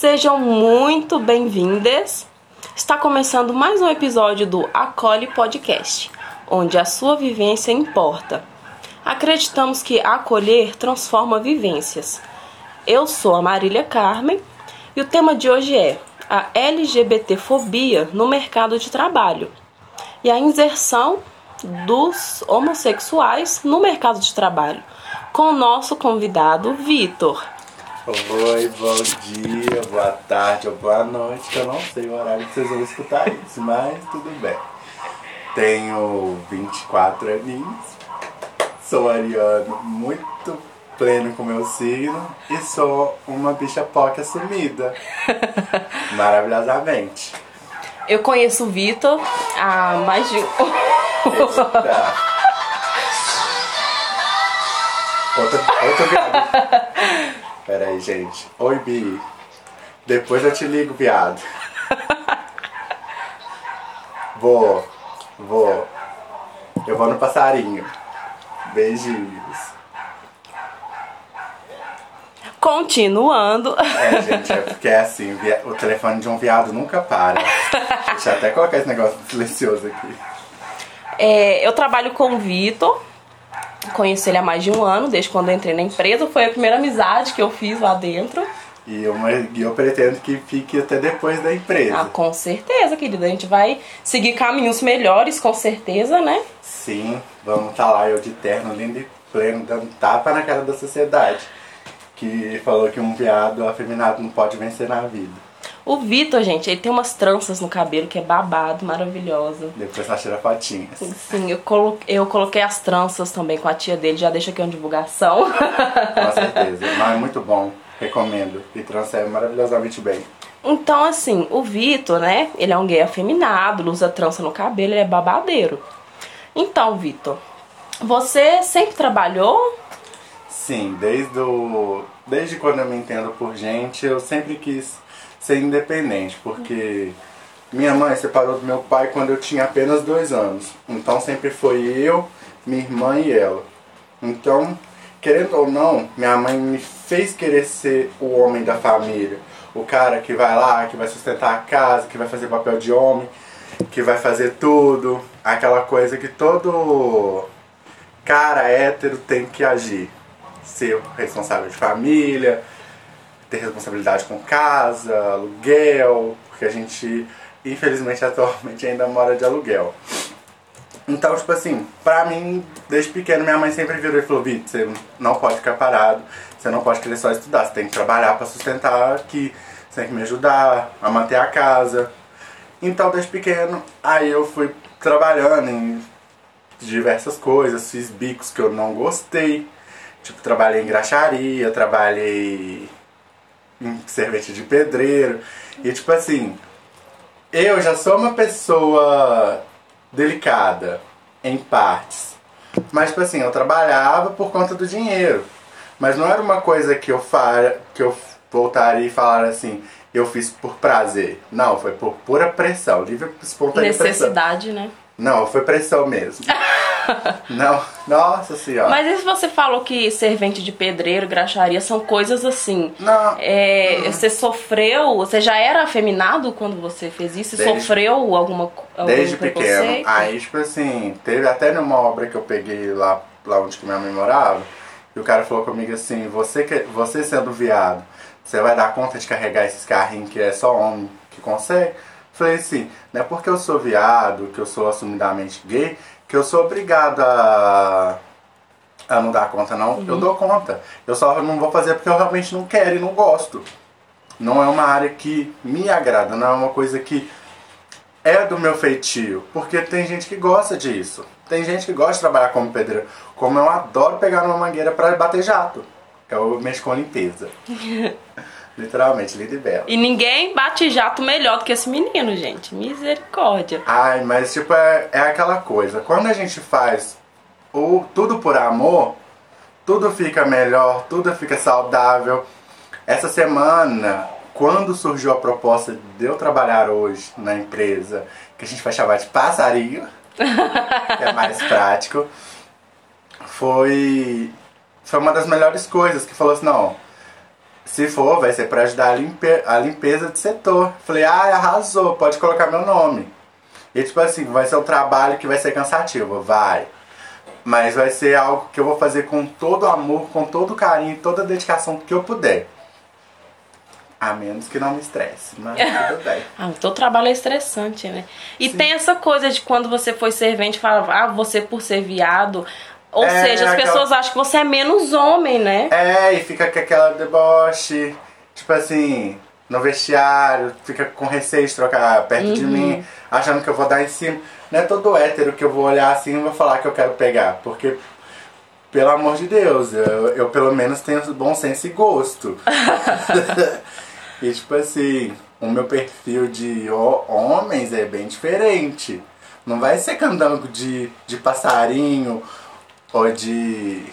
Sejam muito bem-vindas. Está começando mais um episódio do Acolhe Podcast, onde a sua vivência importa. Acreditamos que acolher transforma vivências. Eu sou a Marília Carmen e o tema de hoje é a LGBTfobia no mercado de trabalho e a inserção dos homossexuais no mercado de trabalho, com o nosso convidado Vitor. Oi, bom dia, boa tarde ou boa noite, que eu não sei o horário que vocês vão escutar isso, mas tudo bem. Tenho 24 aninhos, sou ariano muito pleno com meu signo e sou uma bicha POC assumida. Maravilhosamente. Eu conheço o Vitor há mais de. Eita. Outra viado. Pera aí, gente. Oi, Bi. Depois eu te ligo, viado. Vou. Vou. Eu vou no passarinho. Beijinhos. Continuando. É, gente, é porque é assim, o telefone de um viado nunca para. Deixa eu até colocar esse negócio silencioso aqui. É, eu trabalho com o Vitor. Conheço ele há mais de um ano, desde quando eu entrei na empresa. Foi a primeira amizade que eu fiz lá dentro. E eu, e eu pretendo que fique até depois da empresa. Ah, com certeza, querida. A gente vai seguir caminhos melhores, com certeza, né? Sim, vamos estar lá, eu de terno, lindo e pleno, dando tapa na cara da sociedade. Que falou que um viado afeminado não pode vencer na vida. O Vitor, gente, ele tem umas tranças no cabelo que é babado, maravilhosa. Depois nós tira fotinhas. Sim, eu, colo eu coloquei as tranças também com a tia dele, já deixa aqui uma divulgação. Com certeza. Mas é muito bom, recomendo. E trouxe maravilhosamente bem. Então, assim, o Vitor, né? Ele é um gay afeminado, usa trança no cabelo, ele é babadeiro. Então, Vitor, você sempre trabalhou? Sim, desde, o, desde quando eu me entendo por gente, eu sempre quis ser independente, porque minha mãe separou do meu pai quando eu tinha apenas dois anos. Então sempre foi eu, minha irmã e ela. Então, querendo ou não, minha mãe me fez querer ser o homem da família. O cara que vai lá, que vai sustentar a casa, que vai fazer papel de homem, que vai fazer tudo. Aquela coisa que todo cara hétero tem que agir. Ser responsável de família, ter responsabilidade com casa, aluguel, porque a gente, infelizmente, atualmente ainda mora de aluguel. Então, tipo assim, pra mim, desde pequeno, minha mãe sempre virou e falou: Vitor, você não pode ficar parado, você não pode querer só estudar, você tem que trabalhar pra sustentar aqui, você tem que me ajudar a manter a casa. Então, desde pequeno, aí eu fui trabalhando em diversas coisas, fiz bicos que eu não gostei. Tipo, trabalhei em graxaria, trabalhei servente de pedreiro. E tipo assim, eu já sou uma pessoa delicada em partes. Mas tipo assim, eu trabalhava por conta do dinheiro. Mas não era uma coisa que eu fa que eu voltaria e falar assim, eu fiz por prazer. Não, foi por pura pressão, livre espontânea pressão. Necessidade, né? Não, foi pressão mesmo. não, nossa senhora. Mas e se você falou que servente de pedreiro, graxaria são coisas assim? Não. É, Você sofreu, você já era afeminado quando você fez isso? Desde- sofreu alguma co- algum Desde pequeno. Aí, tipo assim, teve até numa obra que eu peguei lá, lá onde que minha mãe morava, e o cara falou comigo assim, você, que, você sendo viado, você vai dar conta de carregar esses carrinhos que é só homem que consegue? Falei assim, não é porque eu sou viado, que eu sou assumidamente gay, que eu sou obrigado a, a não dar conta, não. Eu dou conta. Eu só não vou fazer porque eu realmente não quero e não gosto. Não é uma área que me agrada, não é uma coisa que é do meu feitio, porque tem gente que gosta disso. Tem gente que gosta de trabalhar como pedreiro. Como eu adoro pegar numa mangueira para bater jato. Eu mexo com limpeza. Literalmente, linda e bela. E ninguém bate jato melhor do que esse menino, gente. Misericórdia. Ai, mas tipo, é, é aquela coisa. Quando a gente faz o tudo por amor, tudo fica melhor, tudo fica saudável. Essa semana, quando surgiu a proposta de eu trabalhar hoje na empresa, que a gente vai chamar de passarinho, que é mais prático, foi, foi uma das melhores coisas que falou assim, não, Se for, vai ser para ajudar a, limpe a limpeza de setor. Falei, ah, arrasou, pode colocar meu nome. E tipo assim, vai ser um trabalho que vai ser cansativo, vai. Mas vai ser algo que eu vou fazer com todo amor, com todo carinho, toda a dedicação que eu puder. A menos que não me estresse, mas tudo bem. ah, o teu trabalho é estressante, né? E Sim. tem essa coisa de quando você foi servente, falava, ah, você por ser viado. Ou é, seja, as aquela... pessoas acham que você é menos homem, né? É, e fica com aquela deboche, tipo assim, no vestiário, fica com receio de trocar perto uhum. de mim, achando que eu vou dar em cima. Não é todo hétero que eu vou olhar assim e vou falar que eu quero pegar, porque pelo amor de Deus, eu, eu pelo menos tenho bom senso e gosto. E tipo assim, o meu perfil de homens é bem diferente. Não vai ser candango de, de passarinho ou de.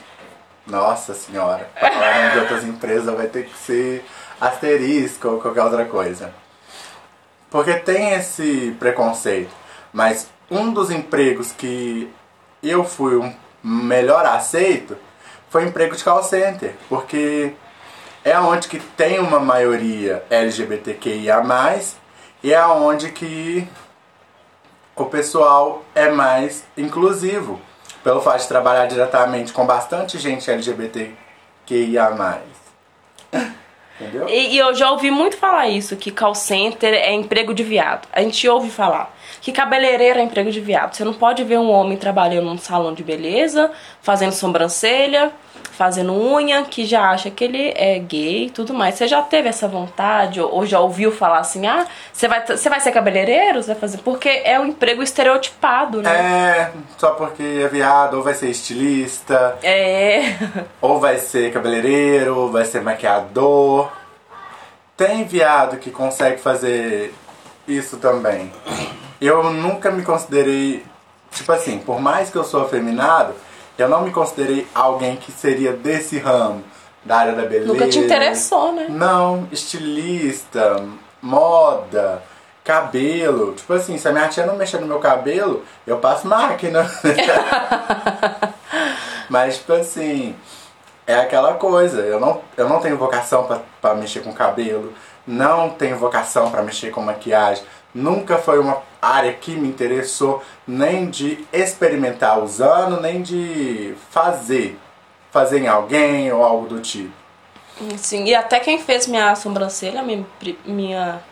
Nossa senhora, pra falar de outras empresas vai ter que ser asterisco ou qualquer outra coisa. Porque tem esse preconceito. Mas um dos empregos que eu fui um melhor aceito foi emprego de call center. Porque é onde que tem uma maioria LGBTQIA+, e é onde que o pessoal é mais inclusivo, pelo fato de trabalhar diretamente com bastante gente LGBTQIA+. Entendeu? E, e, eu já ouvi muito falar isso, que call center é emprego de viado. A gente ouve falar que cabeleireiro é emprego de viado. Você não pode ver um homem trabalhando num salão de beleza, fazendo sobrancelha, fazendo unha, que já acha que ele é gay e tudo mais. Você já teve essa vontade ou já ouviu falar assim: "Ah, você vai você vai ser cabeleireiro, você vai fazer porque é um emprego estereotipado, né?" É, só porque é viado, ou vai ser estilista. É. Ou vai ser cabeleireiro, ou vai ser maquiador. Tem viado que consegue fazer isso também. Eu nunca me considerei tipo assim, por mais que eu sou afeminado, eu não me considerei alguém que seria desse ramo, da área da beleza. Nunca te interessou, né? Não, estilista, moda, cabelo. Tipo assim, se a minha tia não mexer no meu cabelo, eu passo máquina. Mas, tipo assim, é aquela coisa. Eu não, eu não tenho vocação para mexer com cabelo, não tenho vocação para mexer com maquiagem. Nunca foi uma área que me interessou nem de experimentar usando, nem de fazer. Fazer em alguém ou algo do tipo. Sim, e até quem fez minha sobrancelha, minha, minha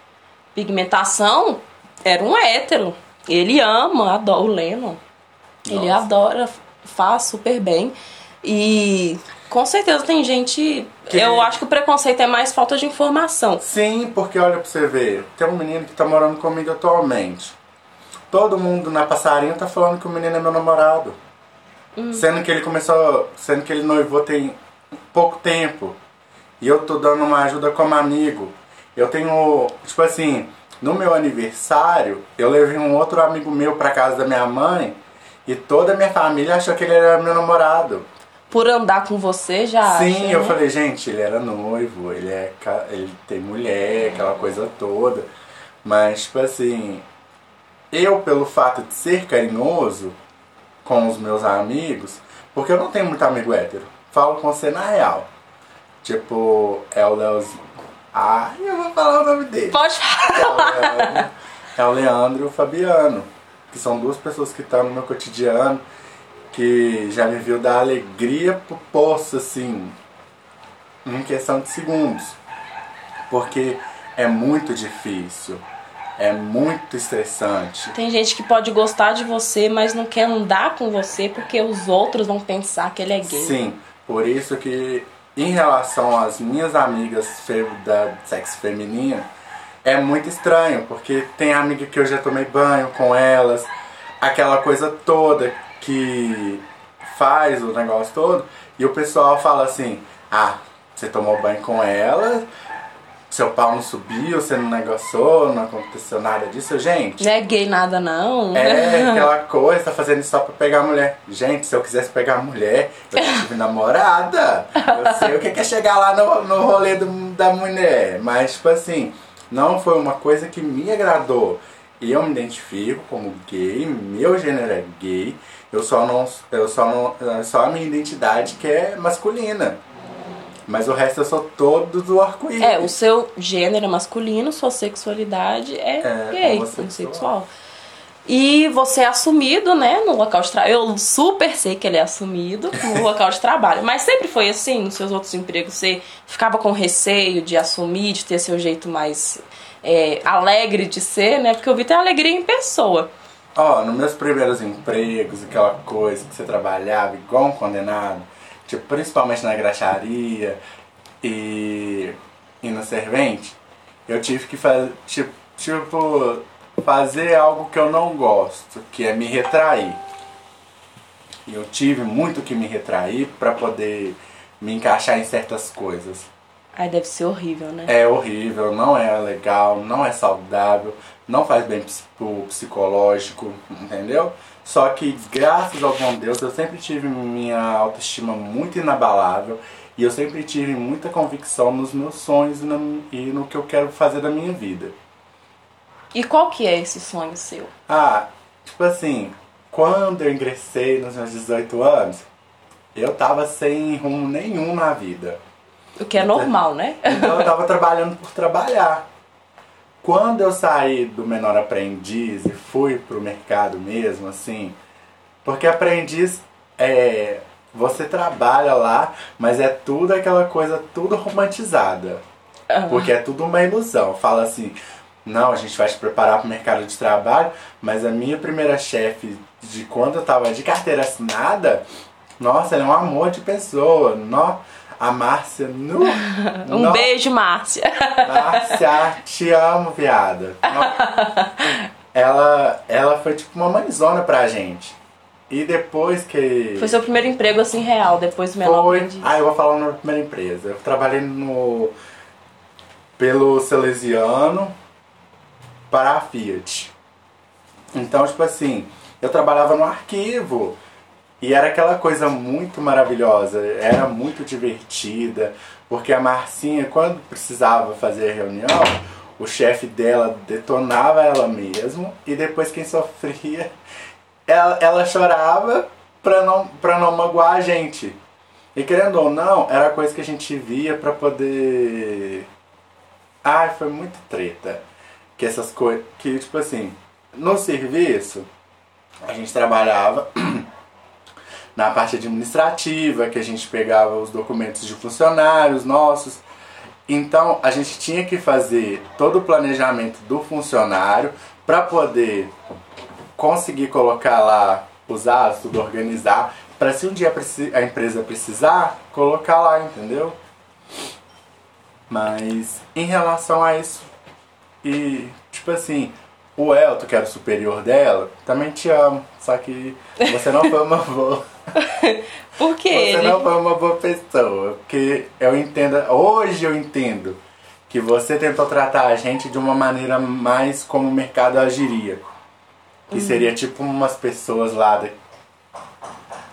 pigmentação, era um hétero. Ele ama, adora o Lennon. Ele adora, faz super bem. E com certeza tem gente. Que... Eu acho que o preconceito é mais falta de informação. Sim, porque olha pra você ver, tem um menino que tá morando comigo atualmente. Todo mundo na passarinho tá falando que o menino é meu namorado. Hum. Sendo que ele começou. Sendo que ele noivou tem pouco tempo. E eu tô dando uma ajuda como amigo. Eu tenho. Tipo assim, no meu aniversário, eu levei um outro amigo meu pra casa da minha mãe. E toda a minha família achou que ele era meu namorado por andar com você já Sim, acha, eu né? falei, gente, ele era noivo, ele, é, ele tem mulher, aquela coisa toda. Mas, tipo assim, eu, pelo fato de ser carinhoso com os meus amigos, porque eu não tenho muito amigo hétero, falo com você na real. Tipo, é o Leozinho. Ah, eu vou falar o nome dele. Pode falar. É o Leandro, é o Leandro e o Fabiano, que são duas pessoas que estão no meu cotidiano que já me viu dar alegria pro poço, assim, em questão de segundos. Porque é muito difícil. É muito estressante. Tem gente que pode gostar de você, mas não quer andar com você porque os outros vão pensar que ele é gay. Sim, por isso que em relação às minhas amigas da sexo feminino, é muito estranho, porque tem amiga que eu já tomei banho com elas, aquela coisa toda que faz o negócio todo e o pessoal fala assim: ah, você tomou banho com ela, seu pau não subiu, você não negociou, não aconteceu nada disso, gente. Não é gay nada, não. É aquela coisa, tá fazendo isso só pra pegar a mulher. Gente, se eu quisesse pegar a mulher, eu tive namorada. Eu sei o que é chegar lá no, no rolê do, da mulher. Mas, tipo assim, não foi uma coisa que me agradou. Eu me identifico como gay, meu gênero é gay. Eu só não. Eu só não. É só a minha identidade que é masculina. Mas o resto eu sou todo do arco-íris. É, o seu gênero é masculino, sua sexualidade é, É, gay, homossexual. E você é assumido, né, no local de trabalho. Eu super sei que ele é assumido no local de trabalho. Mas sempre foi assim, nos seus outros empregos, você ficava com receio de assumir, de ter seu jeito mais é, alegre de ser, né? Porque eu vi ter alegria em pessoa. Ó, nos meus primeiros empregos, aquela coisa que você trabalhava igual um condenado, tipo, principalmente na graxaria e, e no servente, eu tive que fazer, tipo, tipo, fazer algo que eu não gosto, que é me retrair. E eu tive muito que me retrair para poder me encaixar em certas coisas. Aí deve ser horrível, né? É horrível, não é legal, não é saudável, não faz bem pro psicológico, entendeu? Só que graças ao bom Deus eu sempre tive minha autoestima muito inabalável e eu sempre tive muita convicção nos meus sonhos e no, e no que eu quero fazer da minha vida. E qual que é esse sonho seu? Ah, tipo assim, quando eu ingressei nos meus 18 anos, eu tava sem rumo nenhum na vida. O que é normal, né? Então eu tava trabalhando por trabalhar. Quando eu saí do menor aprendiz e fui pro mercado mesmo, assim, porque aprendiz é. Você trabalha lá, mas é tudo aquela coisa, tudo romantizada. Porque é tudo uma ilusão. Fala assim, não, a gente vai te preparar pro mercado de trabalho, mas a minha primeira chefe de quando eu tava de carteira assinada, nossa, ela é um amor de pessoa. No, a Márcia, no, Um no- beijo, Márcia. Márcia, te amo, viada. Ela, ela foi tipo uma mãezona pra gente. E depois que. Foi seu primeiro emprego assim real, depois do menor Foi. aprendiz. Ah, eu vou falar na primeira empresa. Eu trabalhei no. pelo Salesiano para a Fiat. Então, tipo assim, eu trabalhava no arquivo. E era aquela coisa muito maravilhosa, era muito divertida, porque a Marcinha, quando precisava fazer reunião, o chefe dela detonava ela mesmo, e depois quem sofria, ela, ela chorava pra não, pra não magoar a gente. E querendo ou não, era coisa que a gente via pra poder. Ai, foi muito treta. Que essas coisas. Que, tipo assim, no serviço, a gente trabalhava na parte administrativa, que a gente pegava os documentos de funcionários nossos. Então, a gente tinha que fazer todo o planejamento do funcionário para poder conseguir colocar lá os atos, tudo organizar, para se um dia a empresa precisar, colocar lá, entendeu? Mas em relação a isso, e tipo assim, o Elton, que era o superior dela, também te amo, só que você não foi uma boa. Por que Você ele? não foi uma boa pessoa. Porque eu entendo, hoje eu entendo que você tentou tratar a gente de uma maneira mais como o mercado agiria. Que seria tipo umas pessoas lá, da-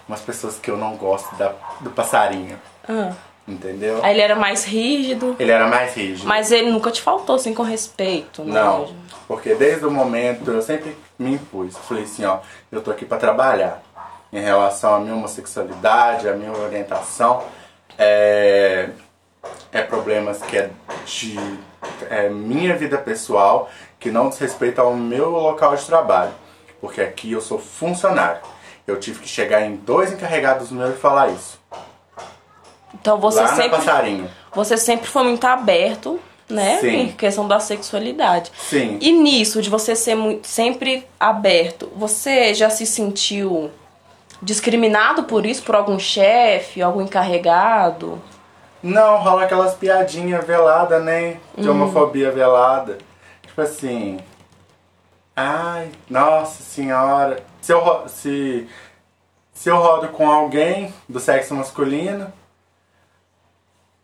umas pessoas que eu não gosto da, do passarinho. Ah. Entendeu? Aí ele era mais rígido, Ele era mais rígido. mas ele nunca te faltou assim com respeito, né? Não, porque desde o momento eu sempre me impus. Falei assim, ó, eu tô aqui pra trabalhar. Em relação à minha homossexualidade, à minha orientação, é, é problemas que é de é minha vida pessoal, que não diz respeito ao meu local de trabalho. Porque aqui eu sou funcionário. Eu tive que chegar em dois encarregados meus e falar isso. Então você lá sempre, passarinho. você sempre foi muito aberto, né? Sim. Em questão da sexualidade. Sim. E nisso, de você ser muito, sempre aberto, você já se sentiu discriminado por isso, por algum chefe, algum encarregado? Não, rola aquelas piadinhas veladas, né? De homofobia velada. Tipo assim. Ai, nossa senhora. Se eu, se, se eu rodo com alguém do sexo masculino,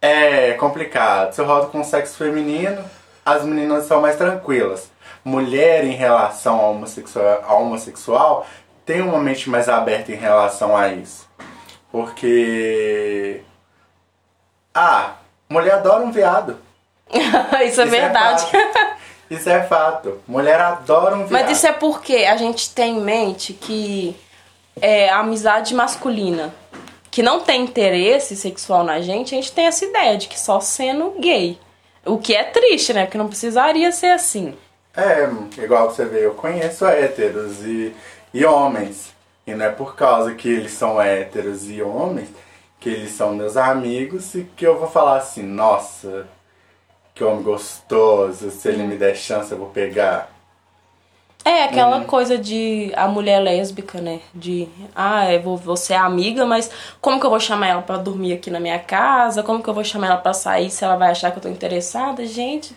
é complicado. Se eu rodo com o sexo feminino, as meninas são mais tranquilas. Mulher em relação ao homossexual, ao homossexual tem uma mente mais aberta em relação a isso. Porque. Ah, mulher adora um viado. isso é verdade. fato. Isso é fato. Mulher adora um viado. Mas isso é porque a gente tem em mente que é a amizade masculina. que não tem interesse sexual na gente, a gente tem essa ideia de que só sendo gay. O que é triste, né? Porque não precisaria ser assim. É, igual você vê, eu conheço héteros e, e homens. E não é por causa que eles são héteros e homens que eles são meus amigos e que eu vou falar assim, nossa, que homem gostoso, se ele me der chance eu vou pegar. É, aquela coisa de a mulher lésbica, né? De, ah, eu vou, vou ser amiga, mas como que eu vou chamar ela pra dormir aqui na minha casa? Como que eu vou chamar ela pra sair se ela vai achar que eu tô interessada? Gente,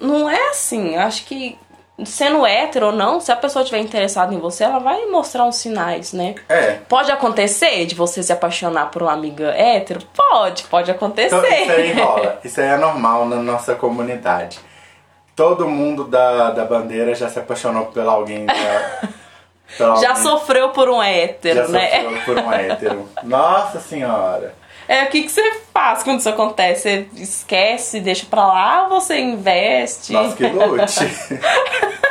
não é assim. Eu acho que sendo hétero ou não, se a pessoa estiver interessada em você, ela vai mostrar uns sinais, né? É. Pode acontecer de você se apaixonar por uma amiga hétero? Pode, pode acontecer. Então, isso aí rola. Isso aí é normal na nossa comunidade. Todo mundo da, da bandeira já se apaixonou por alguém. Pela Já alguém- sofreu por um hétero, já né? sofreu por um hétero. Nossa senhora. É, o que, que você faz quando isso acontece? Você esquece, deixa pra lá ou você investe? Nós que lute.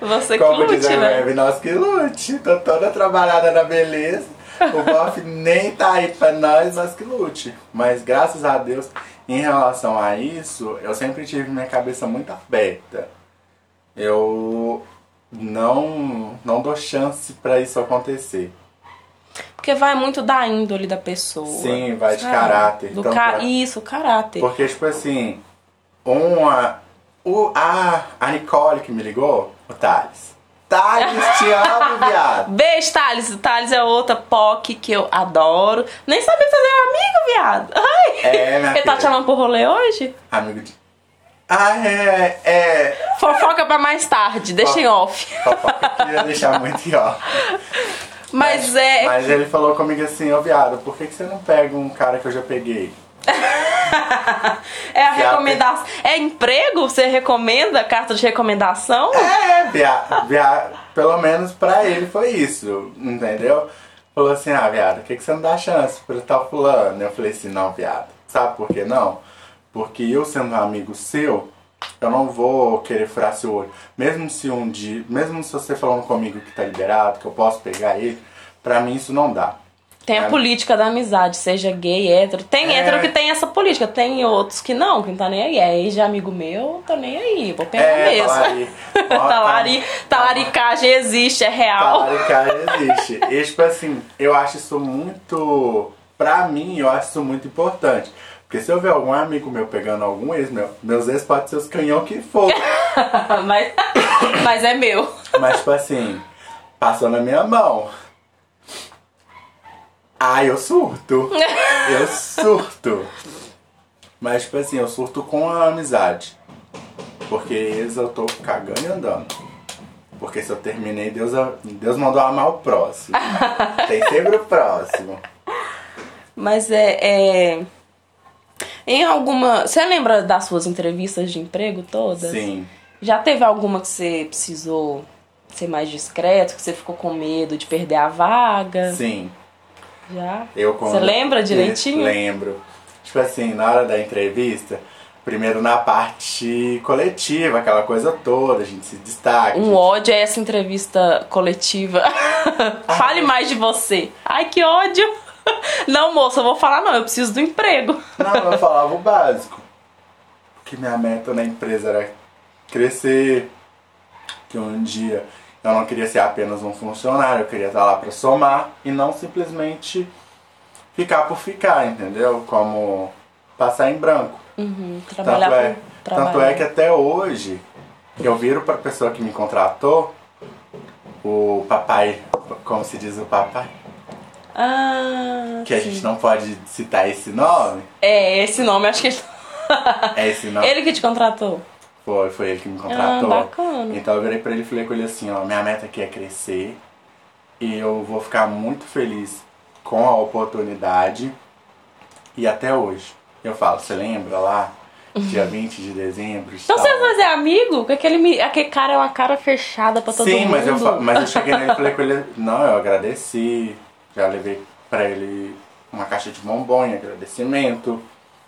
Você que Como diz lute, a né? Web, nós que lute. Tô toda trabalhada na beleza. O bofe nem tá aí pra nós, nós que lute. Mas graças a Deus, em relação a isso, eu sempre tive minha cabeça muito aberta. Eu não, não dou chance pra isso acontecer. Porque vai muito da índole da pessoa. Sim, vai de sabe? caráter. Do Tanto ca... é- Isso, caráter. Porque, tipo assim, uma. O, a, a Nicole que me ligou, o Thales. Thales, te amo, viado. Beijo, Thales. O Thales é outra POC que eu adoro. Nem sabia que você era amigo, viado. Ai. É, minha Ele tá te chamando pro rolê hoje? Amigo de. Ah, é. É. Fofoca pra mais tarde, deixa em off. Fofoca que queria deixar muito em ó. Mas é. Mas ele falou comigo assim, ô viado, por que, que você não pega um cara que eu já peguei? É a Viado. recomendação. É emprego? Você recomenda? Carta de recomendação? É, viado, viado. Pelo menos pra ele foi isso, entendeu? Falou assim, ah, viado, por que, que você não dá chance pra tal fulano? Eu falei assim, não, viado. Sabe por que não? Porque eu sendo um amigo seu, eu não vou querer furar seu olho. Mesmo se um dia, mesmo se você falando comigo que tá liberado, que eu posso pegar ele, pra mim isso não dá. Tem a É. política da amizade, seja gay, hétero. Tem É. hétero que tem essa política, tem outros que não, que não tá nem aí. É ex de amigo meu, tô nem aí, vou pegar É, mesmo. talari- Talari, tá- talaricagem existe, é real. Talaricagem existe. E tipo assim, eu acho isso muito. Pra mim, eu acho isso muito importante. Porque se eu ver algum amigo meu pegando algum ex meu, meus ex podem ser os canhão que for. mas, mas é meu. Mas tipo assim, passou na minha mão. Ai, eu surto. Eu surto. Mas tipo assim, eu surto com a amizade. Porque eles eu tô cagando e andando. Porque se eu terminei, Deus, Deus mandou amar o próximo. Tem sempre o próximo. Mas é, é. Em alguma. Você lembra das suas entrevistas de emprego todas? Sim. Já teve alguma que você precisou ser mais discreto, que você ficou com medo de perder a vaga? Sim. Já? Eu. Você lembra direitinho? Lembro. Tipo assim, na hora da entrevista, primeiro na parte coletiva, aquela coisa toda, a gente se destaca. Um gente- ódio é essa entrevista coletiva. Fale mais de você. Ai, que ódio! Não, moça, eu vou falar não, eu preciso do emprego. Não, eu falava o básico. Que minha meta na empresa era crescer. Que um dia eu não queria ser apenas um funcionário, eu queria estar lá para somar e não simplesmente ficar por ficar, entendeu? Como passar em branco. Uhum, Tanto trabalhar é, por trabalhar. tanto é que até hoje eu viro pra pessoa que me contratou, o papai, como se diz o papai, Ah, que a sim. gente não pode citar esse nome, É, esse nome, acho que ele... é esse nome. ele que te contratou. Foi, foi ele que me contratou. Ah, bacana. Então eu virei pra ele e falei com ele assim, ó, minha meta aqui é crescer e eu vou ficar muito feliz com a oportunidade e até hoje. Eu falo, você lembra lá? Dia 20 de dezembro. de Então tal- vocês dois é amigo? Porque aquele, aquele cara é uma cara fechada pra todo Sim, mundo. mas eu, mas eu cheguei nele e falei com ele, não, eu agradeci, já levei pra ele uma caixa de bombom em agradecimento.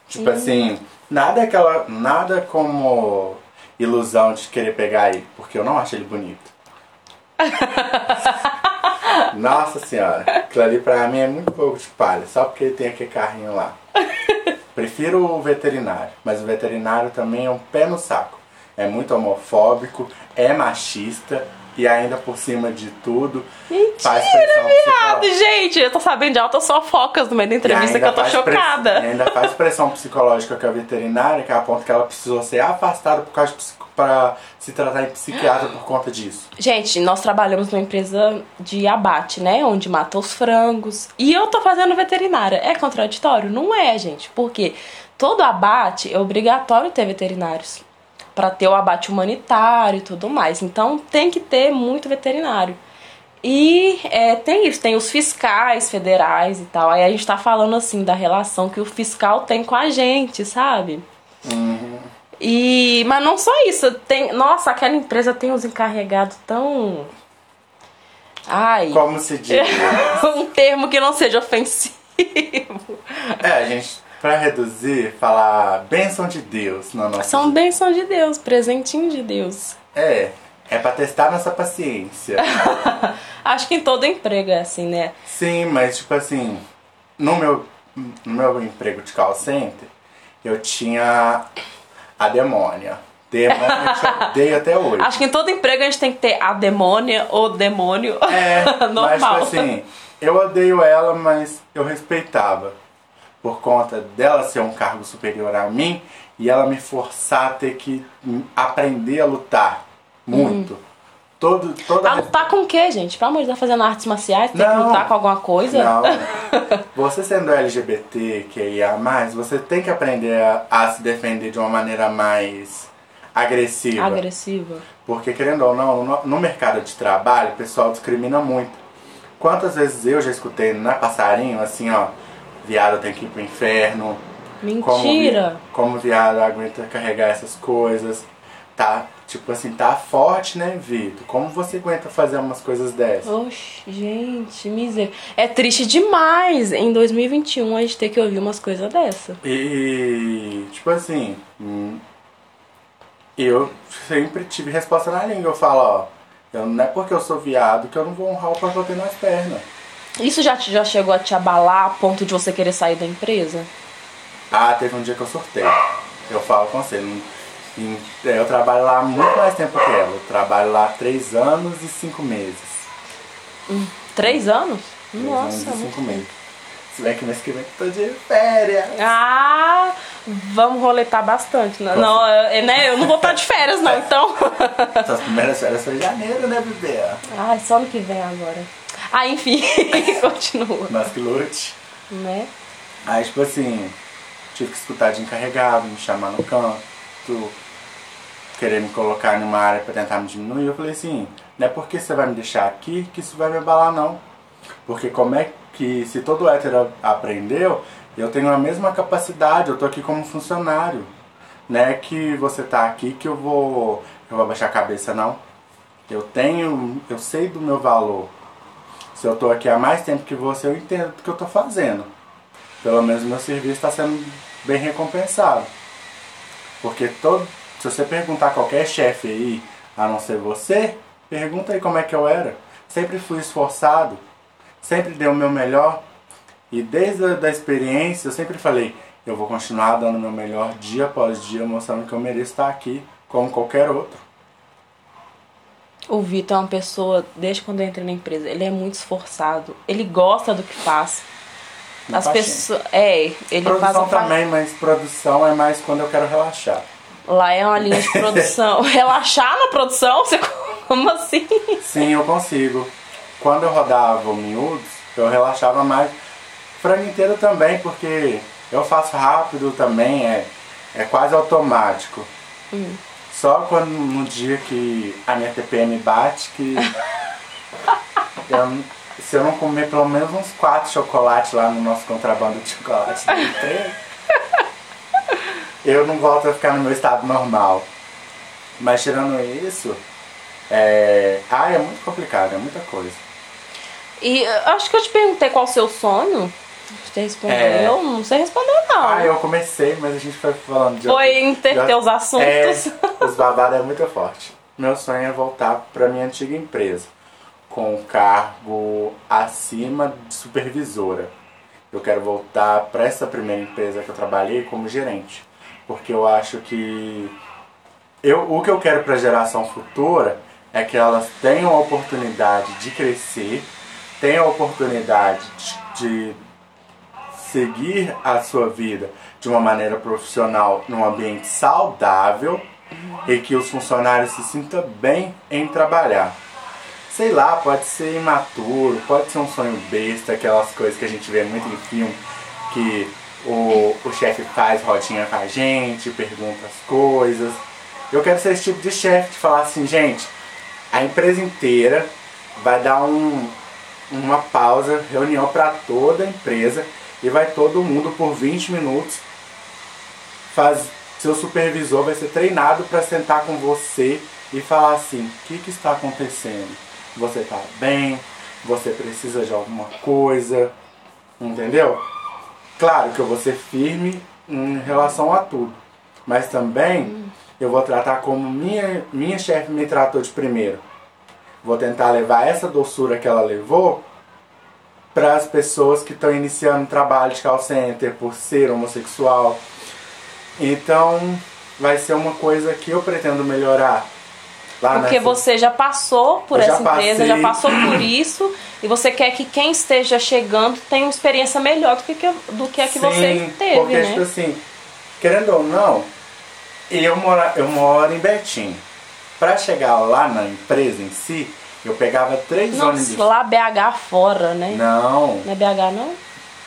Tipo assim, nada aquela. Nada como ilusão de querer pegar ele, porque eu não acho ele bonito. Nossa senhora, aquilo ali pra mim é muito pouco de palha, só porque tem aquele carrinho lá. Prefiro o veterinário, mas o veterinário também é um pé no saco. É muito homofóbico, é machista e ainda por cima de tudo faz Mentira, viado! Gente, eu tô sabendo de altas fofocas no meio da entrevista que eu tô press- chocada. ainda faz pressão psicológica com a veterinária, que é a ponto que ela precisou ser afastada por causa de pra se tratar em psiquiatra por conta disso. Gente, nós trabalhamos numa empresa de abate, né? Onde mata os frangos. E eu tô fazendo veterinária. É contraditório? Não é, gente. Porque todo abate é obrigatório ter veterinários. Pra ter o abate humanitário e tudo mais. Então tem que ter muito veterinário. E é, tem isso, tem os fiscais federais e tal. Aí a gente tá falando assim da relação que o fiscal tem com a gente, sabe? E, mas não só isso, tem, nossa, aquela empresa tem os encarregados tão Ai, Como se diz? um termo que não seja ofensivo. é, a gente, pra reduzir, falar bênção de Deus na nossa São bênçãos de Deus, presentinho de Deus. É, é pra testar nossa paciência. Acho que em todo emprego é assim, né? Sim, mas tipo assim, no meu, no meu emprego de call center, eu tinha a demônia. Demônia eu odeio até hoje. Acho que em todo emprego a gente tem que ter a demônia ou demônio É, mas normal. tipo assim, eu odeio ela, mas eu respeitava. Por conta dela ser um cargo superior a mim e ela me forçar a ter que aprender a lutar muito. Todo, toda Pra lutar com o quê, gente? Pelo amor de Deus, tá fazendo artes marciais? Tem que Não. lutar com alguma coisa? Não. Você sendo LGBT, que ia mais, você tem que aprender a, a se defender de uma maneira mais agressiva. Agressiva. Porque, querendo ou não, no, no mercado de trabalho, o pessoal discrimina muito. Quantas vezes eu já escutei na passarinho, assim, ó, viado tem que ir pro inferno. Como, Mentira! como viado aguenta carregar essas coisas. Tá, tipo assim, tá forte, né, Vitor? Como você aguenta fazer umas coisas dessas? Oxe, gente, miséria. É triste demais em 2021 a gente ter que ouvir umas coisas dessa. E, tipo assim, hum, eu sempre tive resposta na língua. Eu falo, ó, eu, não é porque eu sou viado que eu não vou honrar o que eu tenho nas pernas. Isso já, te- já chegou a te abalar a ponto de você querer sair da empresa? Ah, teve um dia que eu surtei. Eu falo com você. é, eu trabalho lá há muito mais tempo que ela. Eu trabalho lá há três anos e cinco meses. Três anos? Três Nossa, anos e cinco meses. Se bem que mês que vem eu tô de férias. Ah, vamos roletar bastante. Né? Não, eu, né, eu não vou estar de férias, não, então. Suas primeiras férias foi em janeiro, né, bebê? Ai, só no que vem agora. Ah, enfim, continua, Nós que lute. né? Aí, tipo assim, tive que escutar de encarregado, me chamar no canto, querer me colocar numa área pra tentar me diminuir. Eu falei assim, não é porque você vai me deixar aqui que isso vai me abalar, não. Porque como é que, se todo hétero aprendeu, eu tenho a mesma capacidade, eu tô aqui como funcionário. Não é que você tá aqui que eu vou, eu vou baixar a cabeça, não. Eu tenho, eu sei do meu valor. Se eu tô aqui há mais tempo que você, eu entendo do que eu tô fazendo. Pelo menos meu serviço está sendo bem recompensado. Porque todo, se você perguntar a qualquer chefe aí, a não ser você, pergunta aí como é que eu era. Sempre fui esforçado, sempre dei o meu melhor. E desde a da experiência eu sempre falei, eu vou continuar dando o meu melhor dia após dia, mostrando que eu mereço estar aqui, como qualquer outro. O Vitor é uma pessoa, desde quando eu entrei na empresa, ele é muito esforçado. Ele gosta do que faz. Na As pessoas. É, ele faz Produção a fa- também, mas produção é mais quando eu quero relaxar. Lá é uma linha de produção. Relaxar na produção? Você como assim? Sim, eu consigo. Quando eu rodava o miúdos, eu relaxava mais. Frango inteiro também, porque eu faço rápido também, é, é quase automático. Só quando no dia que a minha TPM bate, que eu se eu não comer pelo menos uns quatro chocolates lá no nosso contrabando de chocolate do emprego, eu não volto a ficar no meu estado normal. Mas tirando isso, é. Ah, é muito complicado, é muita coisa. E eu acho que eu te perguntei qual o seu sonho. Você respondeu? É. Não sei responder, não. Ah, eu comecei, mas a gente foi falando de. Foi outro- inter- de- os assuntos. É, os babados é muito forte. Meu sonho é voltar pra minha antiga empresa. com um cargo acima de supervisora. Eu quero voltar para essa primeira empresa que eu trabalhei como gerente, porque eu acho que eu, o que eu quero para a geração futura é que elas tenham a oportunidade de crescer, tenham a oportunidade de, de seguir a sua vida de uma maneira profissional num ambiente saudável e que os funcionários se sintam bem em trabalhar. Sei lá, pode ser imaturo, pode ser um sonho besta, aquelas coisas que a gente vê muito em filme, que o, o chefe faz rodinha com a gente, pergunta as coisas. Eu quero ser esse tipo de chefe, de falar assim, gente, a empresa inteira vai dar um, uma pausa, reunião para toda a empresa e vai todo mundo por 20 minutos faz seu supervisor vai ser treinado para sentar com você e falar assim: o que, que está acontecendo? Você está bem? Você precisa de alguma coisa? Entendeu? Claro que eu vou ser firme em relação a tudo, mas também eu vou tratar como minha, minha chefe me tratou de primeiro. Vou tentar levar essa doçura que ela levou para as pessoas que estão iniciando trabalho de call center por ser homossexual. Então, vai ser uma coisa que eu pretendo melhorar. Lá Porque nessa... você já passou por eu essa já empresa, já passou por isso, e você quer que quem esteja chegando tenha uma experiência melhor do que, do que a que Sim, você teve, porque, né? tipo assim, querendo ou não, eu moro, eu moro em Betim. Pra chegar lá na empresa em si, eu pegava três Nossa, ônibus. lá BH fora, né? Não. Não é BH, não?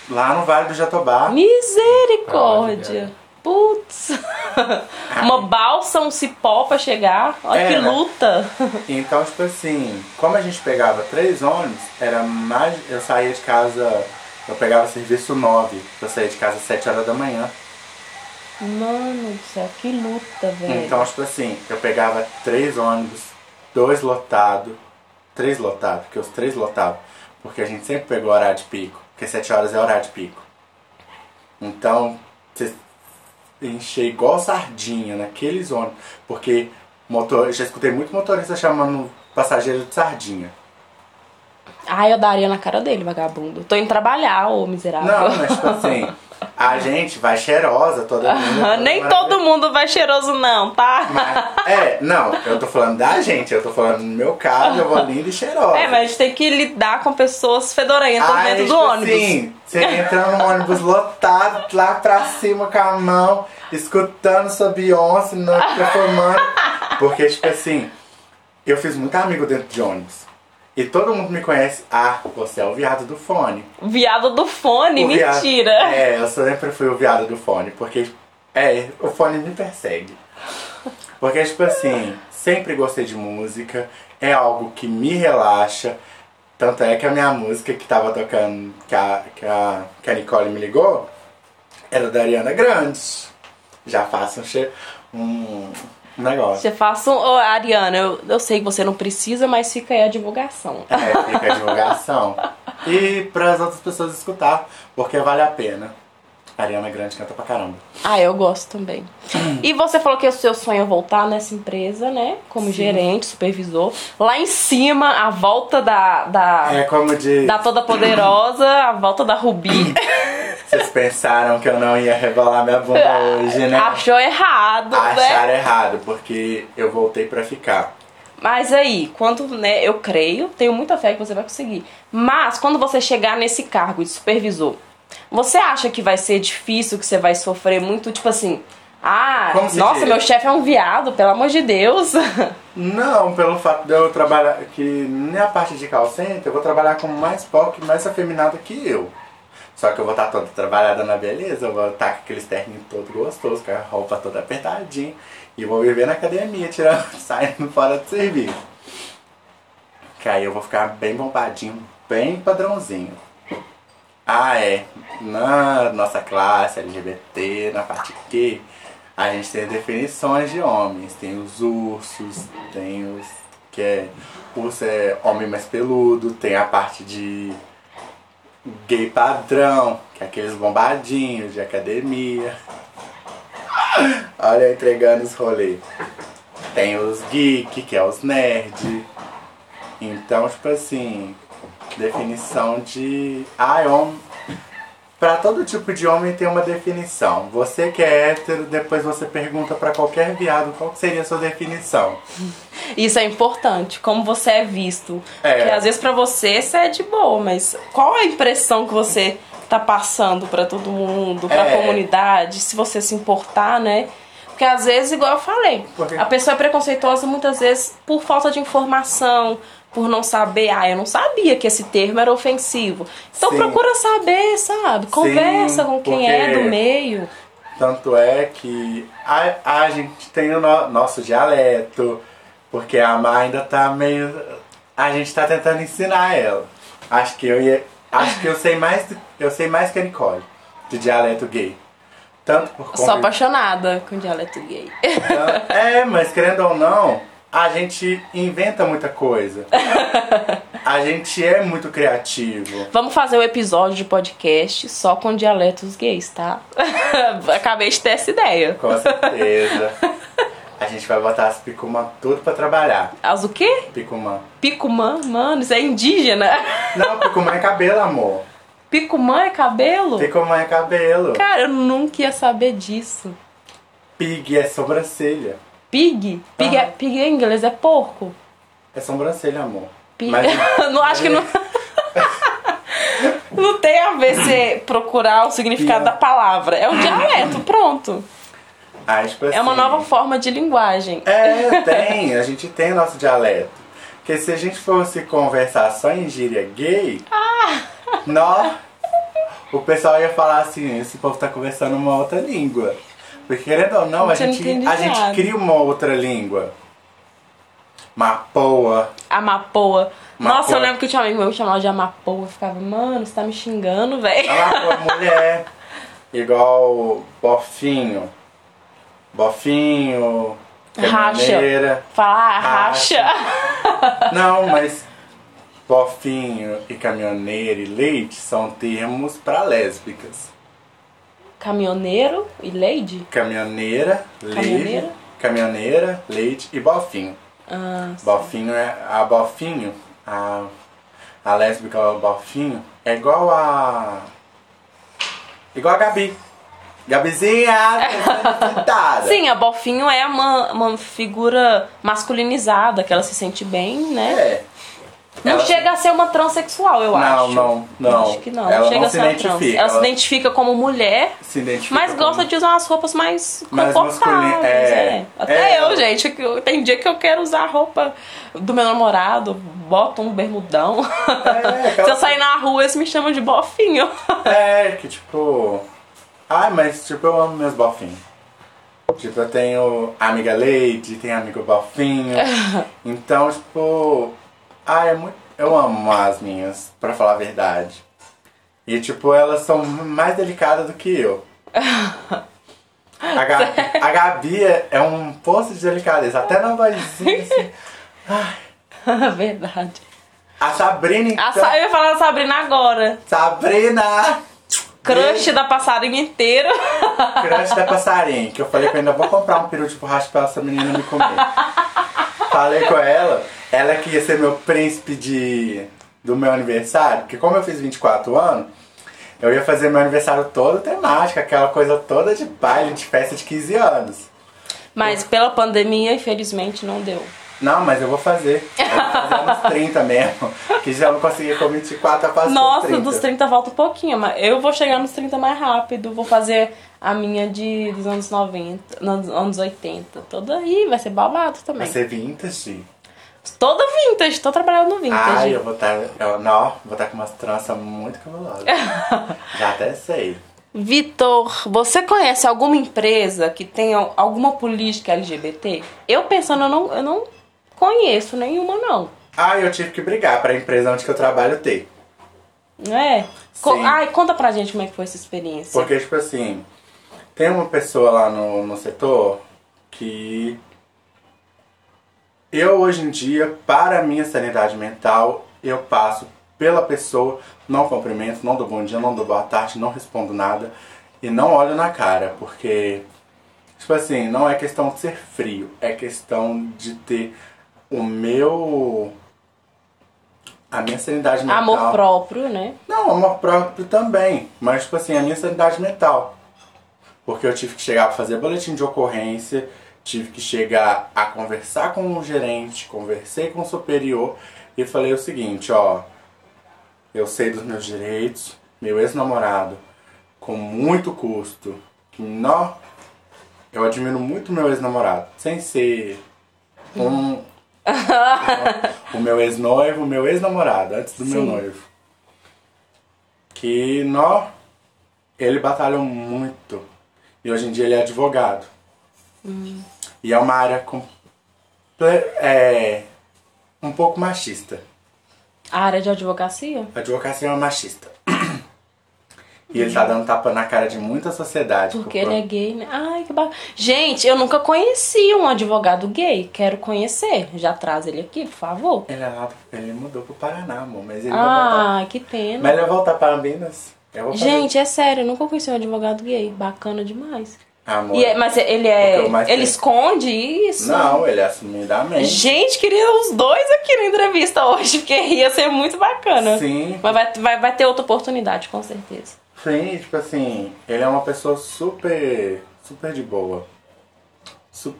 Lá no Vale do Jatobá. Misericórdia! Putz! Uma balsa, um cipó pra chegar. Olha É, que né? luta! Então, tipo assim, como a gente pegava três ônibus, era mais. Eu saía de casa. Eu pegava serviço 9. Eu saía de casa às 7 horas da manhã. Mano do céu, que luta, velho. Então, tipo assim, eu pegava três ônibus, dois lotados, três lotados, porque os três lotavam. Porque a gente sempre pegou horário de pico, porque sete horas é horário de pico. Então, você encher igual sardinha naqueles ônibus, porque motor, já escutei muito motorista chamando passageiro de sardinha. Ai, eu daria na cara dele, vagabundo. Tô indo trabalhar, ô miserável. Não, mas tipo assim, a gente vai cheirosa toda mundo. Nem todo mundo vai cheiroso, não, tá? Mas, é, não, eu tô falando da gente, eu tô falando no meu caso, eu vou linda e cheirosa. É, mas a gente tem que lidar com pessoas fedorentas dentro do tipo ônibus. Assim, você entra no ônibus lotado, lá pra cima com a mão, escutando sua Beyoncé, no- performando. Porque, tipo assim, eu fiz muito amigo dentro de ônibus. E todo mundo me conhece. Ah, você é o viado do fone. Viado do fone, O viado- mentira. É, eu sempre fui o viado do fone, porque é, o fone me persegue. Porque, tipo assim, sempre gostei de música, é algo que me relaxa. Tanto é que a minha música que tava tocando, que a, que a, que a Nicole me ligou, era da Ariana Grande. Já faço um, che- um, um negócio. Você faça um. Ô, Ariana, eu, eu sei que você não precisa, mas fica aí a divulgação. É, fica a divulgação. E para as outras pessoas escutar, porque vale a pena. A Ariana Grande canta pra caramba. Ah, eu gosto também. E você falou que o seu sonho é voltar nessa empresa, né? Como gerente, supervisor. Lá em cima, a volta da. da... É como diz. Da Toda Poderosa, a volta da Rubi. Vocês pensaram que eu não ia rebolar minha bunda hoje, né? Achou errado, né? Acharam errado, porque eu voltei pra ficar. Mas aí, quando, né, eu creio, tenho muita fé que você vai conseguir. Mas quando você chegar nesse cargo de supervisor, você acha que vai ser difícil, que você vai sofrer muito, tipo assim, ah, nossa, diz? meu chefe é um viado, pelo amor de Deus. Não, pelo fato de eu trabalhar, que na parte de call center, eu vou trabalhar com mais POC, mais afeminada que eu. Só que eu vou estar toda trabalhada na beleza, eu vou estar com aqueles terninhos todo gostoso, com a roupa toda apertadinha. E vou viver na academia, tirando, saindo fora do serviço. Que aí eu vou ficar bem bombadinho, bem padrãozinho. Ah, é. Na nossa classe LGBT, na parte Q, a gente tem definições de homens. Tem os ursos, tem os. que é. Urso é homem mais peludo, tem a parte de gay padrão, que é aqueles bombadinhos de academia. Olha, entregando os rolês. Tem os geek, que é os nerd. Então, tipo assim, definição de. Homem. Pra todo tipo de homem tem uma definição. Você que é hétero, depois você pergunta pra qualquer viado qual seria a sua definição. Isso é importante, como você é visto. É. Porque às vezes pra você você é de boa, mas qual a impressão que você tá passando pra todo mundo, pra É. comunidade, se você se importar, né? Porque às vezes, igual eu falei, a pessoa é preconceituosa muitas vezes por falta de informação, por não saber, ah, eu não sabia que esse termo era ofensivo. Então Sim. procura saber, sabe? Conversa com quem é do meio. Tanto é que a, a gente tem o no- nosso dialeto, porque a Má ainda tá meio. A gente tá tentando ensinar ela. Acho que eu ia. Acho que eu sei mais. Eu sei mais que a Nicole, de dialeto gay. Tanto por Sou convi- apaixonada com dialeto gay. É, mas querendo ou não, a gente inventa muita coisa. A gente é muito criativo. Vamos fazer um episódio de podcast só com dialetos gays, tá? Acabei de ter essa ideia. Com certeza. A gente vai botar as picumã tudo pra trabalhar. As o quê? Picumã. Picumã? Mano, isso é indígena. Não, picumã é cabelo, amor. Picumã é cabelo? Picumã é cabelo. Cara, eu nunca ia saber disso. Pig é sobrancelha. Pig? Pig, é, pig em inglês é porco. É sobrancelha, amor. Pig. Mas não acho que não. não tem a ver se procurar o significado Pia. da palavra. É um dialeto, pronto. ah, tipo É uma assim, nova forma de linguagem. É, tem. A gente tem nosso dialeto. Porque se a gente fosse conversar só em gíria gay, Ah! nó, o pessoal ia falar assim, esse povo tá conversando uma outra língua. Porque querendo ou não, a gente, a gente cria uma outra língua. Mapoa. Amapoa. Mapoa. Nossa, eu lembro que tinha um amigo meu que chamava de Amapoa. Eu ficava, mano, você tá me xingando, velho. A Mapoa é mulher. Igual bofinho. Bofinho. Racha. caminhoneira. Falar Racha. racha. Não, mas bofinho e caminhoneiro e leite são termos para lésbicas. Caminhoneiro e lady? Caminhoneira, leite, Caminhoneira? leite e bofinho. Ah, Bofinho é a bofinho, a, a lésbica o bofinho é igual a igual a Gabi. Gabizinha. Sim, a Bofinho é uma, uma figura masculinizada, que ela se sente bem, né? É. Não Ela- chega a ser uma transexual, eu Não, acho. não, não. Acho que não. Ela chega não a se ser uma trans. identifica, Ela, se ela- identifica como mulher, se identifica mas como- gosta de usar umas roupas mais confortáveis. masculina- é. Até É. eu, gente. Tem dia que eu quero usar a roupa do meu namorado, boto um bermudão. É, Se eu sair na rua, eles me chamam de bofinho. É, que tipo. Ai, mas tipo, eu amo meus bofinhos. Tipo, eu tenho amiga Leite, tenho amigo bofinho. então, tipo. Ai, é muito. Eu amo as minhas, pra falar a verdade. E tipo, elas são mais delicadas do que eu. A, Gabi, a Gabi é é um poço de delicadeza, até na vozinha assim. Verdade. A Sabrina, então. A Sa- eu ia falar da Sabrina agora. Sabrina! Crush da passarinho inteiro. Crush da passarinho, que eu falei que eu ainda vou comprar um peru de borracha pra essa menina me comer. falei com ela, ela que ia ser meu príncipe de, do meu aniversário, porque como eu fiz 24 anos, eu ia fazer meu aniversário todo temático, aquela coisa toda de baile, de festa de 15 anos. Mas pela pandemia, infelizmente, não deu. Não, mas eu vou fazer. Eu vou fazer uns 30 mesmo. Que já não conseguia com 24 a fazer Nossa, 30. dos 30 volta um pouquinho, mas eu vou chegar nos 30 mais rápido. Vou fazer a minha de dos anos 90, nos anos 80. Toda aí, vai ser babado também. Vai ser vintage. Toda vintage, tô trabalhando no vintage. Ai, eu vou estar. Eu, não, vou estar com umas tranças muito cabulosas. Já até sei. Vitor, você conhece alguma empresa que tenha alguma política LGBT? Eu pensando, eu não, eu não conheço nenhuma, não. Ah, eu tive que brigar pra empresa onde que eu trabalho ter. Não é? Co-. Ai, conta pra gente como é que foi essa experiência. Porque, tipo assim, tem uma pessoa lá no, no setor que eu hoje em dia, para a minha sanidade mental, eu passo pela pessoa, não cumprimento, não dou bom dia, não dou boa tarde, não respondo nada e não olho na cara, porque, tipo assim, não é questão de ser frio, é questão de ter o meu a minha sanidade mental. Amor próprio, né? Não, amor próprio também. Mas, tipo assim, a minha sanidade mental. Porque eu tive que chegar pra fazer boletim de ocorrência, tive que chegar a conversar com o gerente, conversei com o superior e falei o seguinte, ó. Eu sei dos meus direitos, meu ex-namorado, com muito custo, que não. Eu admiro muito meu ex-namorado, sem ser um. o meu ex-noivo, o meu ex-namorado, antes do meu Sim. noivo. Que nó, ele batalhou muito. E hoje em dia ele é advogado. E é uma área comple- é, um pouco machista. A área de advocacia? A advocacia é machista. E ele tá dando tapa na cara de muita sociedade. Porque por- ele é gay, né? Ai, que bacana. Gente, eu nunca conheci um advogado gay. Quero conhecer. Já traz ele aqui, por favor. Ele, é lá, ele mudou pro Paraná, amor, mas ele vai voltar. Ah, que pena. Mas ele vai voltar para Minas. Gente, é sério, eu nunca conheci um advogado gay. Bacana demais. Amor. É- mas ele é. Ele tenho- esconde isso? Não, ele é assumidamente. Gente, queria os dois aqui na entrevista hoje, porque ia ser muito bacana. Sim. Mas vai, vai, vai ter outra oportunidade, com certeza. Sim, tipo assim, ele é uma pessoa super. super de boa.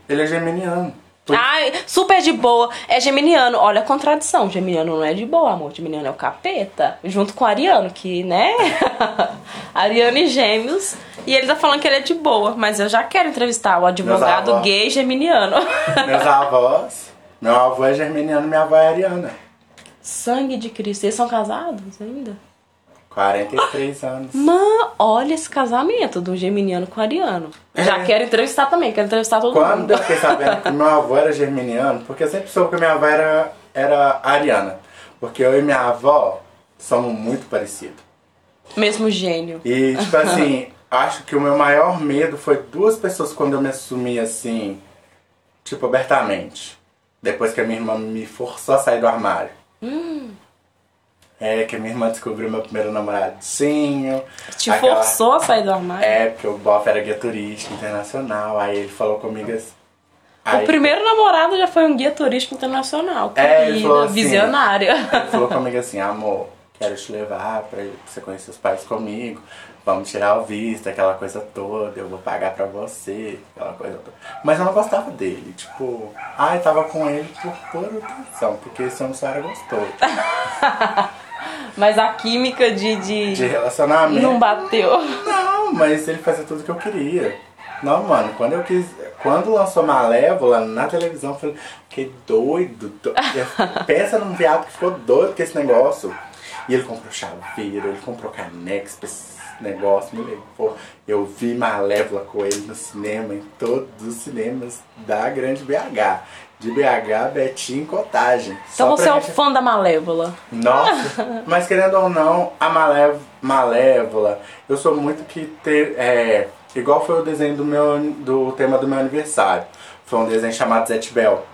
Ele é geminiano. Por- Ai, super de boa. É geminiano. Olha a contradição. Geminiano não é de boa, amor. Geminiano é o capeta. Junto com o Ariano, que, né? Ariano e gêmeos. E ele tá falando que ele é de boa. Mas eu já quero entrevistar o advogado gay geminiano. Meus avós. Meu avô é germiniano, minha avó é ariana. Sangue de Cristo. Eles são casados ainda? 43 anos. Mano, olha esse casamento do geminiano com o ariano. Já É. quero entrevistar também. Quero entrevistar todo Quando mundo. eu fiquei sabendo que meu avô era germiniano, porque eu sempre soube que minha avó era, era ariana. Porque eu e minha avó somos muito parecidos. Mesmo gênio. E, tipo assim, acho que o meu maior medo foi duas pessoas quando eu me assumi assim, tipo, abertamente. Depois que a minha irmã me forçou a sair do armário. É, que a minha irmã descobriu meu primeiro namoradinho. Te aquela- forçou a sair do armário? É, porque o Boff era guia turístico internacional. Aí ele falou comigo assim. O aí- primeiro namorado já foi um guia turístico internacional. É, ele falou assim- visionária. Ele falou comigo assim, amor, quero te levar pra você conhecer os pais comigo. Vamos tirar o visto, aquela coisa toda, eu vou pagar pra você, aquela coisa toda. Mas eu não gostava dele, tipo, ai, tava com ele por pura atenção, porque esse homem só era gostoso. Mas a química de, de... De relacionamento. não bateu. Não, mas ele fazia tudo que eu queria. Não, mano, quando eu quis. Quando lançou Malévola na televisão, eu falei, que doido. do- eu- Pensa num viado que ficou doido com esse negócio. E ele comprou chaveiro, ele comprou canex pra esse negócio, me levou. Eu vi Malévola com ele no cinema, em todos os cinemas da Grande BH. De BH, Betim e Cotagem. Então Só você é um gente- fã da Malévola. nossa, mas querendo ou não, a Malév Malévola, eu sou muito que ter. É, igual foi o desenho do meu do tema do meu aniversário. Foi um desenho chamado Zet Bell.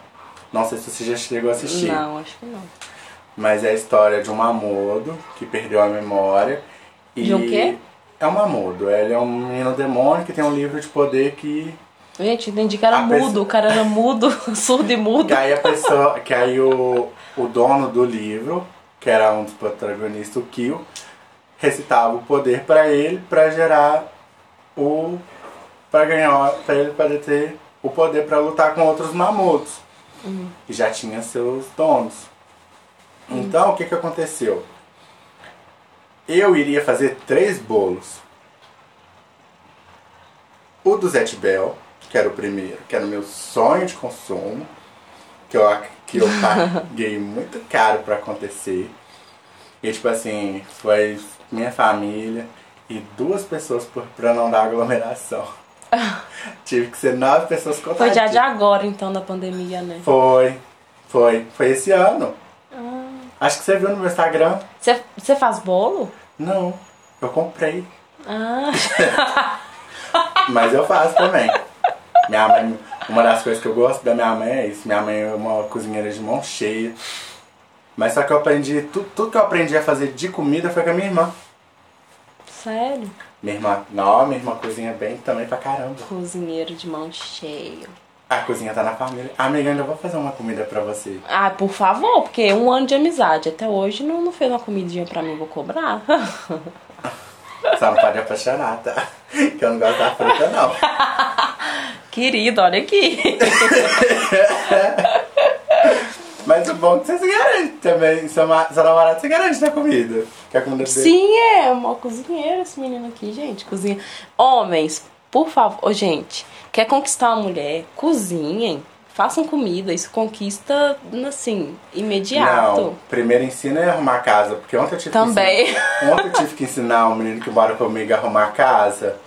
Não sei se você já chegou a assistir. Não, acho que não. Mas é a história de um mamudo que perdeu a memória. E De um quê? É um mamudo. Ele é um menino demônio que tem um livro de poder que Gente, entendi que era A mudo. pessoa- O cara era mudo, surdo e mudo. Que aí a pessoa, que aí o, o dono do livro, que era um dos protagonistas, o Kill, recitava o poder pra ele pra gerar o para ganhar para ele poder ter o poder pra lutar com outros mamutos. Que já tinha seus donos. Então, o que que aconteceu? Eu iria fazer três bolos. O do Zet Bell, que era o primeiro, que era o meu sonho de consumo, que eu, que eu paguei muito caro pra acontecer. E tipo assim, foi minha família e duas pessoas por, pra não dar aglomeração. Tive que ser nove pessoas Foi contadas. já de agora, então, da pandemia, né? Foi, foi, foi esse ano. Ah. Acho que você viu no meu Instagram. Você você faz bolo? Não, eu comprei. Ah, Mas eu faço também. Minha mãe, uma das coisas que eu gosto da minha mãe é isso. Minha mãe é uma cozinheira de mão cheia. Mas só que eu aprendi, tudo, tudo que eu aprendi a fazer de comida foi com a minha irmã. sério? Minha irmã, não, minha irmã cozinha bem também pra caramba. Cozinheiro de mão cheia. A cozinha tá na família. Amiga, ainda vou fazer uma comida pra você. Ah, por favor, porque um ano de amizade. Até hoje não, não fez uma comidinha pra mim, vou cobrar. Só não pode apaixonar, tá? Que eu não gosto da fruta, não. Querido, olha aqui. Mas o bom é que você se garante também. Seu, namorado se garante na comida. Que a comida dele. Sim, é uma cozinheira esse menino aqui, gente. Cozinha. Homens, por favor, gente, quer conquistar uma mulher? Cozinhem. Façam comida, isso conquista, assim, imediato. Não, primeiro ensina a arrumar a casa, porque ontem eu tive Também. que ensinar, ontem eu tive que ensinar um menino que mora comigo a arrumar a casa.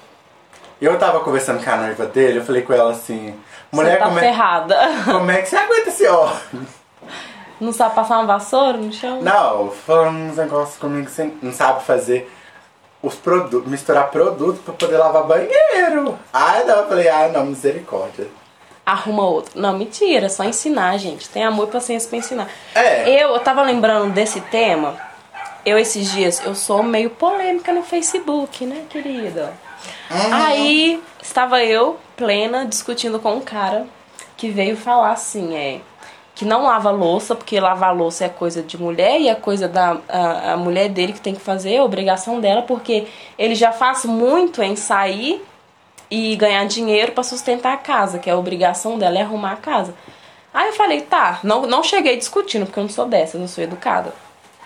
Eu tava conversando com a noiva dele, eu falei com ela assim, mulher, tá como, é, ferrada. como é que você aguenta esse homem? Não sabe passar uma vassoura no chão? Não, falando uns negócios comigo, você não sabe fazer os produtos, misturar produtos pra poder lavar banheiro. Ai não, eu falei, ah não, misericórdia. Arruma outro. Não, mentira, é só ensinar, gente. Tem amor e paciência pra ensinar. É. Eu, eu tava lembrando desse tema. Eu, esses dias, eu sou meio polêmica no Facebook, né, querida? Aí, estava eu, plena, discutindo com um cara que veio falar assim, é... Que não lava louça, porque lavar louça é coisa de mulher e é coisa da a, a mulher dele que tem que fazer, é obrigação dela, porque ele já faz muito em sair e ganhar dinheiro pra sustentar a casa, que é a obrigação dela é arrumar a casa. Aí eu falei, tá, não, não cheguei discutindo, porque eu não sou dessa, eu não sou educada.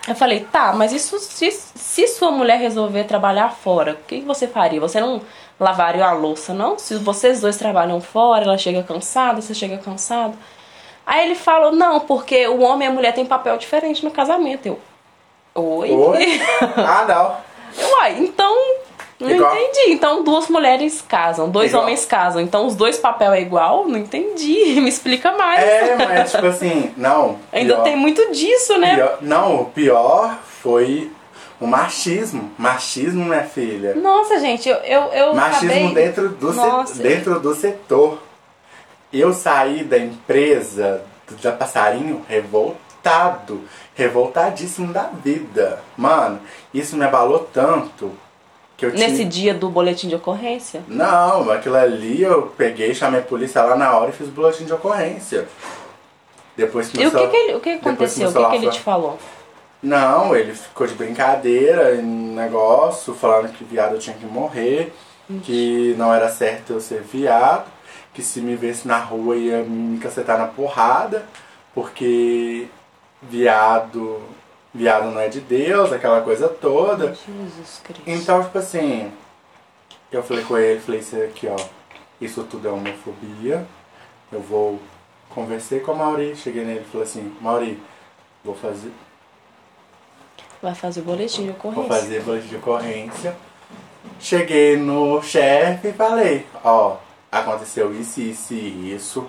Eu falei, tá, mas isso se, se sua mulher resolver trabalhar fora, o que você faria? Você não lavaria a louça, não? Se vocês dois trabalham fora, ela chega cansada, você chega cansado. Aí ele falou, não, porque o homem e a mulher têm papel diferente no casamento. Eu, oi? Oi? ah não. Uai, então. Não Igual- entendi. Então duas mulheres casam, dois Igual- homens casam. Então os dois papel é igual? Não entendi. Me explica mais. É, mas tipo assim, não. Ainda pior- tem muito disso, né? pior- Não, o pior foi o machismo. Machismo, minha filha. Nossa, gente, eu, eu, eu Machismo acabei... dentro, do Nossa. dentro do setor. Eu saí da empresa da Passarinho revoltado, revoltadíssimo da vida. Mano, isso me abalou tanto Nesse tive... dia do boletim de ocorrência. Não, aquilo ali eu peguei, chamei a polícia lá na hora e fiz o boletim de ocorrência. Depois que E o que, celu- que, ele, o que aconteceu? O que, que ele celular te falou? não, ele ficou de brincadeira, em negócio, falando que viado tinha que morrer, que não era certo eu ser viado, que se me visse na rua ia me cacetar na porrada, porque viado, viado não é de Deus, aquela coisa toda. Jesus Cristo. Então, tipo assim, eu falei com ele, falei isso aqui, ó, isso tudo é homofobia, eu vou conversei com a Mauri, cheguei nele e falei assim, Mauri, vou fazer, Vai fazer o boletim de Vou ocorrência. fazer boletim de ocorrência. Cheguei no chefe e falei, ó, aconteceu isso, isso e isso.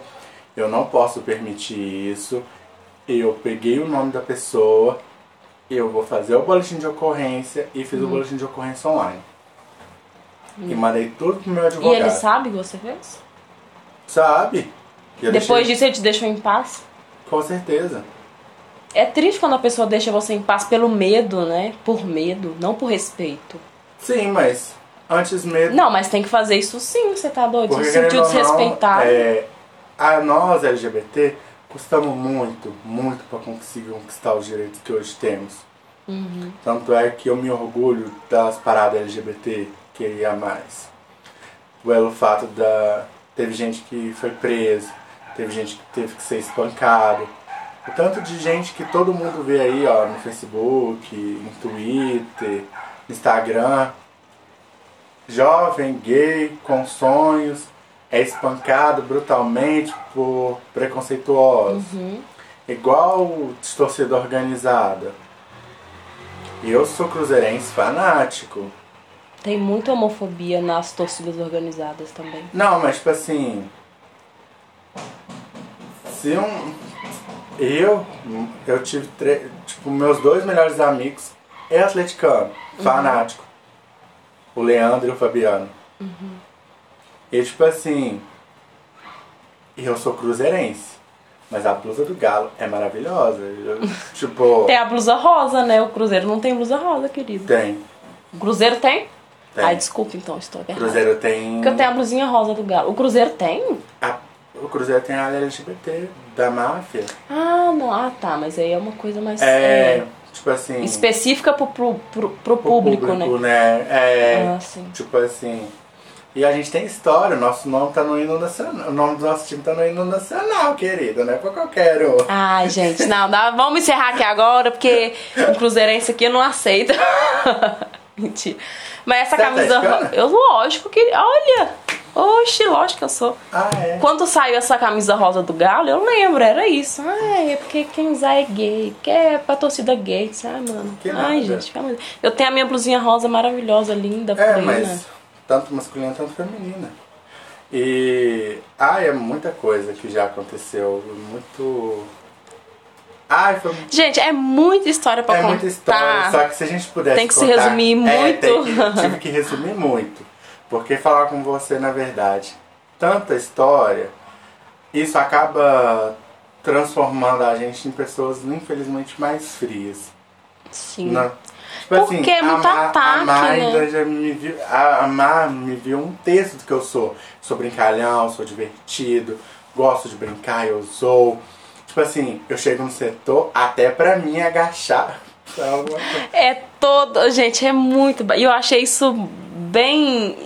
Eu não posso permitir isso. Eu peguei o nome da pessoa, eu vou fazer o boletim de ocorrência e fiz o Uhum. boletim de ocorrência online. E mandei tudo pro meu E advogado. ele sabe que você fez? Sabe? E Depois deixei- disso ele te deixou em paz? Com certeza. É triste quando a pessoa deixa você em paz pelo medo, né? Por medo, não por respeito. Sim, mas antes mesmo. Não, mas tem que fazer isso sim, você tá doido? Porque Você se sentiu ou não, desrespeitado. é, a nós LGBT custamos muito, muito para conseguir conquistar os direitos que hoje temos. Uhum. Tanto é que eu me orgulho das paradas LGBT que ia mais. Pelo fato da. Teve gente que foi presa, teve gente que teve que ser espancado. O tanto de gente que todo mundo vê aí, ó, no Facebook, no Twitter, no Instagram. Jovem, gay, com sonhos, é espancado brutalmente por preconceituosos. Igual torcida organizada. Eu sou cruzeirense fanático. Tem muita homofobia nas torcidas organizadas também. Não, mas tipo assim. Se um. Eu. Eu tive. tre- Tipo, meus dois melhores amigos é atleticano, fanático. O Leandro e o Fabiano. E tipo assim. Eu sou cruzeirense. Mas a blusa do Galo é maravilhosa. Eu, tipo. Tem a blusa rosa, né? O Cruzeiro não tem blusa rosa, querido. Tem. O Cruzeiro tem? Tem. Ai, desculpa então, estou errada. Cruzeiro tem. Porque eu tenho a blusinha rosa do Galo. O Cruzeiro tem? A- o Cruzeiro tem a área LGBT da máfia. Ah, não. Ah, tá. Mas aí é uma coisa mais É, é, tipo assim. específica pro, pro, pro, pro pro público, né? né? É, Ah, tipo assim. E a gente tem história, o nosso nome tá no hino nacional. O nome do nosso time tá no hino nacional, querido, não é pra qualquer um. Ai, gente, não, dá, vamos encerrar aqui agora, porque o Cruzeirense aqui não aceita. Mentira. Mas essa Você é camisa. atleticana? Eu, lógico que. Olha! Oxe, lógico que eu sou. Ah, é. Quando saiu essa camisa rosa do Galo, eu lembro, era isso. Ai, é porque quem usar é gay, porque é pra torcida gay. Ai, mano. Que Ai, nada. gente, calma. Eu tenho a minha blusinha rosa maravilhosa, linda, É, plena. mas tanto masculina tanto feminina. E. Ah, é muita coisa que já aconteceu. Muito. Ai, foi. Gente, é muita história pra É contar. muita história, só que se a gente pudesse Tem que se contar- resumir É, muito. tem que- tive que resumir muito. Porque falar com você, na verdade, tanta história, isso acaba transformando a gente em pessoas, infelizmente, mais frias. Sim. Né? Tipo Porque é muito a ataque, a né? já me viu, a, a Mar me viu um texto do que eu sou. Sou brincalhão, sou divertido, gosto de brincar, eu sou. Tipo assim, eu chego no setor até pra mim agachar. coisa. É todo. Gente, é muito. E eu achei isso bem.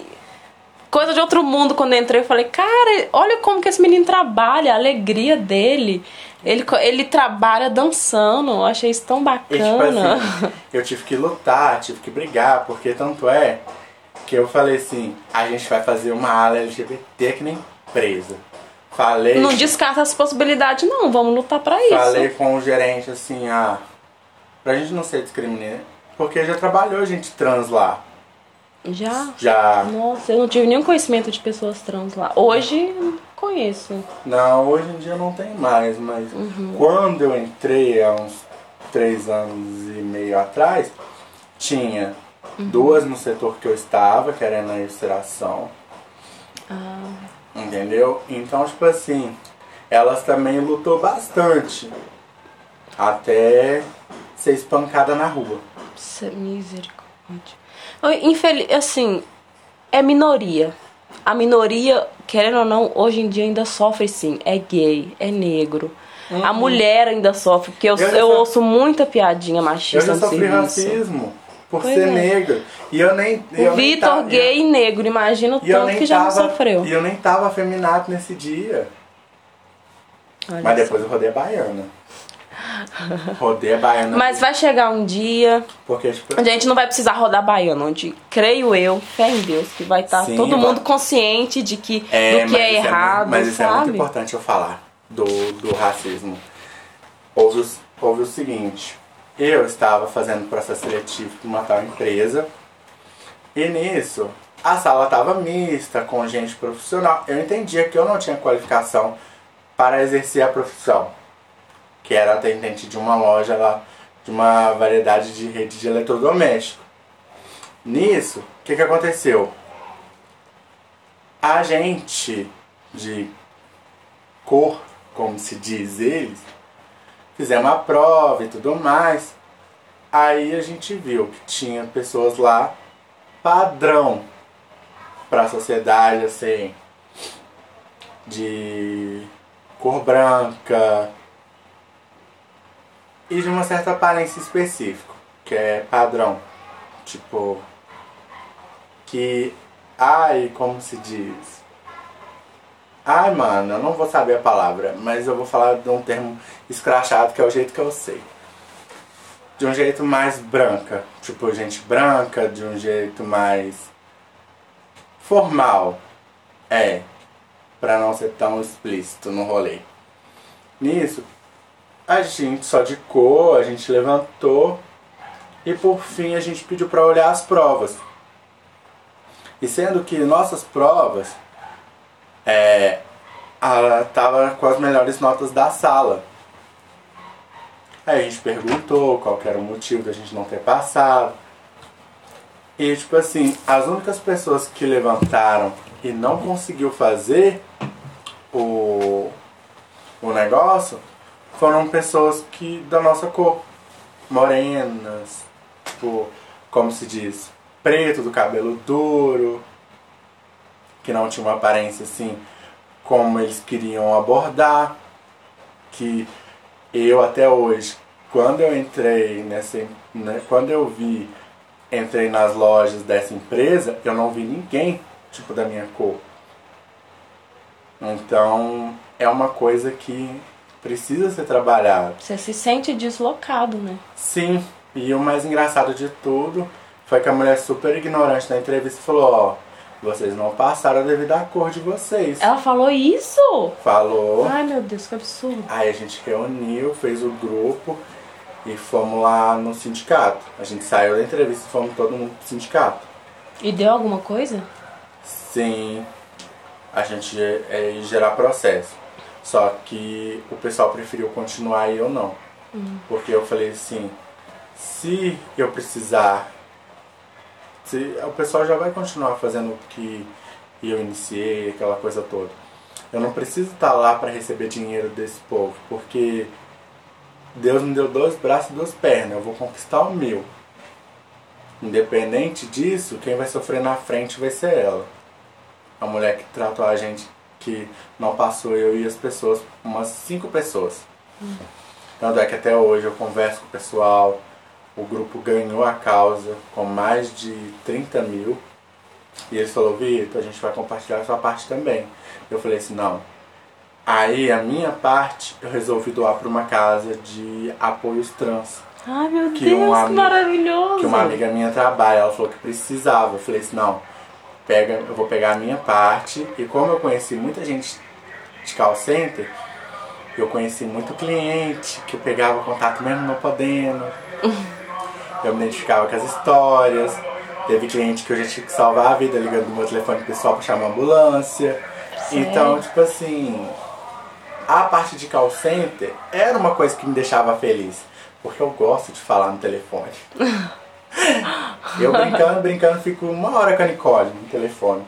Coisa de outro mundo quando eu entrei. Eu falei, cara, olha como que esse menino trabalha, a alegria dele. Ele, ele trabalha dançando. Eu achei isso tão E tipo bacana. assim, eu tive que lutar, tive que brigar, porque tanto é que eu falei assim, a gente vai fazer uma ala LGBT que nem presa. Falei. não descarta essa possibilidade, não. Vamos lutar pra isso. Falei com o gerente assim, ah, pra gente não ser discriminado, porque já trabalhou gente trans lá. Já? Já. Nossa, eu não tive nenhum conhecimento de pessoas trans lá. Hoje, conheço. Não, hoje em dia não tem mais, mas Uhum. quando eu entrei há uns três anos e meio atrás, tinha Uhum. duas no setor que eu estava, que era na ilustração. Ah. Entendeu? Então, tipo assim, elas também lutou bastante. Até ser espancada na rua. Misericórdia. Infeliz, assim, é minoria. A minoria, querendo ou não, hoje em dia ainda sofre sim. É gay, é negro. A mulher ainda sofre, porque eu, Eu eu, já ouço muita piadinha Eu machista já no sofri racismo por Pois ser é. negro. E eu nem. eu O Vitor, tava- gay e negro, imagina o eu tanto que já não tava- sofreu. E eu nem tava afeminado nesse dia. Olha Mas só. depois eu rodei a baiana. rodei a baiana. Mas vai chegar um dia Porque, tipo, a gente não vai precisar rodar baiano, onde, creio eu, fé em Deus, que vai estar Sim, todo vai. mundo consciente de que, do que é errado, muito- mas isso é sabe? muito importante eu falar do, do racismo. Houve, houve o seguinte, eu estava fazendo processo seletivo para uma tal empresa e nisso a sala estava mista, com gente profissional. Eu entendia que eu não tinha qualificação para exercer a profissão, que era atendente de uma loja lá, de uma variedade de rede de eletrodoméstico. Nisso, o que, que aconteceu? A gente de cor, como se diz eles, fizemos a prova e tudo mais. Aí a gente viu que tinha pessoas lá padrão para a sociedade, assim, de cor branca e de uma certa aparência específica, que é padrão. Tipo, que, ai, como se diz? Ai, mano, eu não vou saber a palavra, mas eu vou falar de um termo escrachado que é o jeito que eu sei. De um jeito mais branca, tipo gente branca, de um jeito mais formal. É, pra não ser tão explícito no rolê. Nisso, a gente só de cor, a gente levantou e por fim a gente pediu pra olhar as provas. E sendo que nossas provas é, tava com as melhores notas da sala. Aí a gente perguntou qual era o motivo da gente não ter passado. E tipo assim, as únicas pessoas que levantaram e não conseguiu fazer o, o negócio foram pessoas que da nossa cor. Morenas, tipo, como se diz, preto, do cabelo duro, que não tinha uma aparência assim como eles queriam abordar, que eu até hoje, quando eu entrei nessa, né, quando eu vi, entrei nas lojas dessa empresa, eu não vi ninguém tipo da minha cor. Então é uma coisa que precisa ser trabalhada. Você se sente deslocado, né? Sim, e o mais engraçado de tudo foi que a mulher super ignorante na entrevista falou, ó, vocês não passaram devido à cor de vocês. Ela falou isso? Falou. Ai meu Deus, que absurdo. Aí a gente reuniu, fez o grupo e fomos lá no sindicato. A gente saiu da entrevista e fomos todo mundo pro sindicato. E deu alguma coisa? Sim, a gente é, ia gerar processo. Só que o pessoal preferiu continuar e eu não. Porque eu falei assim, se eu precisar, se, o pessoal já vai continuar fazendo o que eu iniciei, aquela coisa toda. Eu não preciso estar lá para receber dinheiro desse povo, porque Deus me deu dois braços e duas pernas, eu vou conquistar o meu. Independente disso, quem vai sofrer na frente vai ser ela. A mulher que tratou a gente, que não passou eu e as pessoas, umas cinco pessoas. Tanto é que até hoje eu converso com o pessoal, o grupo ganhou a causa com mais de 30 mil. E eles falaram, Vitor, a gente vai compartilhar a sua parte também. Eu falei assim, não. Aí a minha parte eu resolvi doar para uma casa de apoios trans. Ai meu Que Deus, um que amigo- maravilhoso. Que uma amiga minha trabalha, ela falou que precisava. Eu falei assim, não, pega, eu vou pegar a minha parte. E como eu conheci muita gente de call center, eu conheci muito cliente que eu pegava contato mesmo não podendo. Eu me identificava com as histórias. Teve cliente que eu já tinha que salvar a vida ligando no meu telefone pessoal pra chamar a ambulância. Sério? Então, tipo assim, a parte de call center era uma coisa que me deixava feliz. Porque eu gosto de falar no telefone. eu brincando, brincando, fico uma hora com a Nicole no telefone.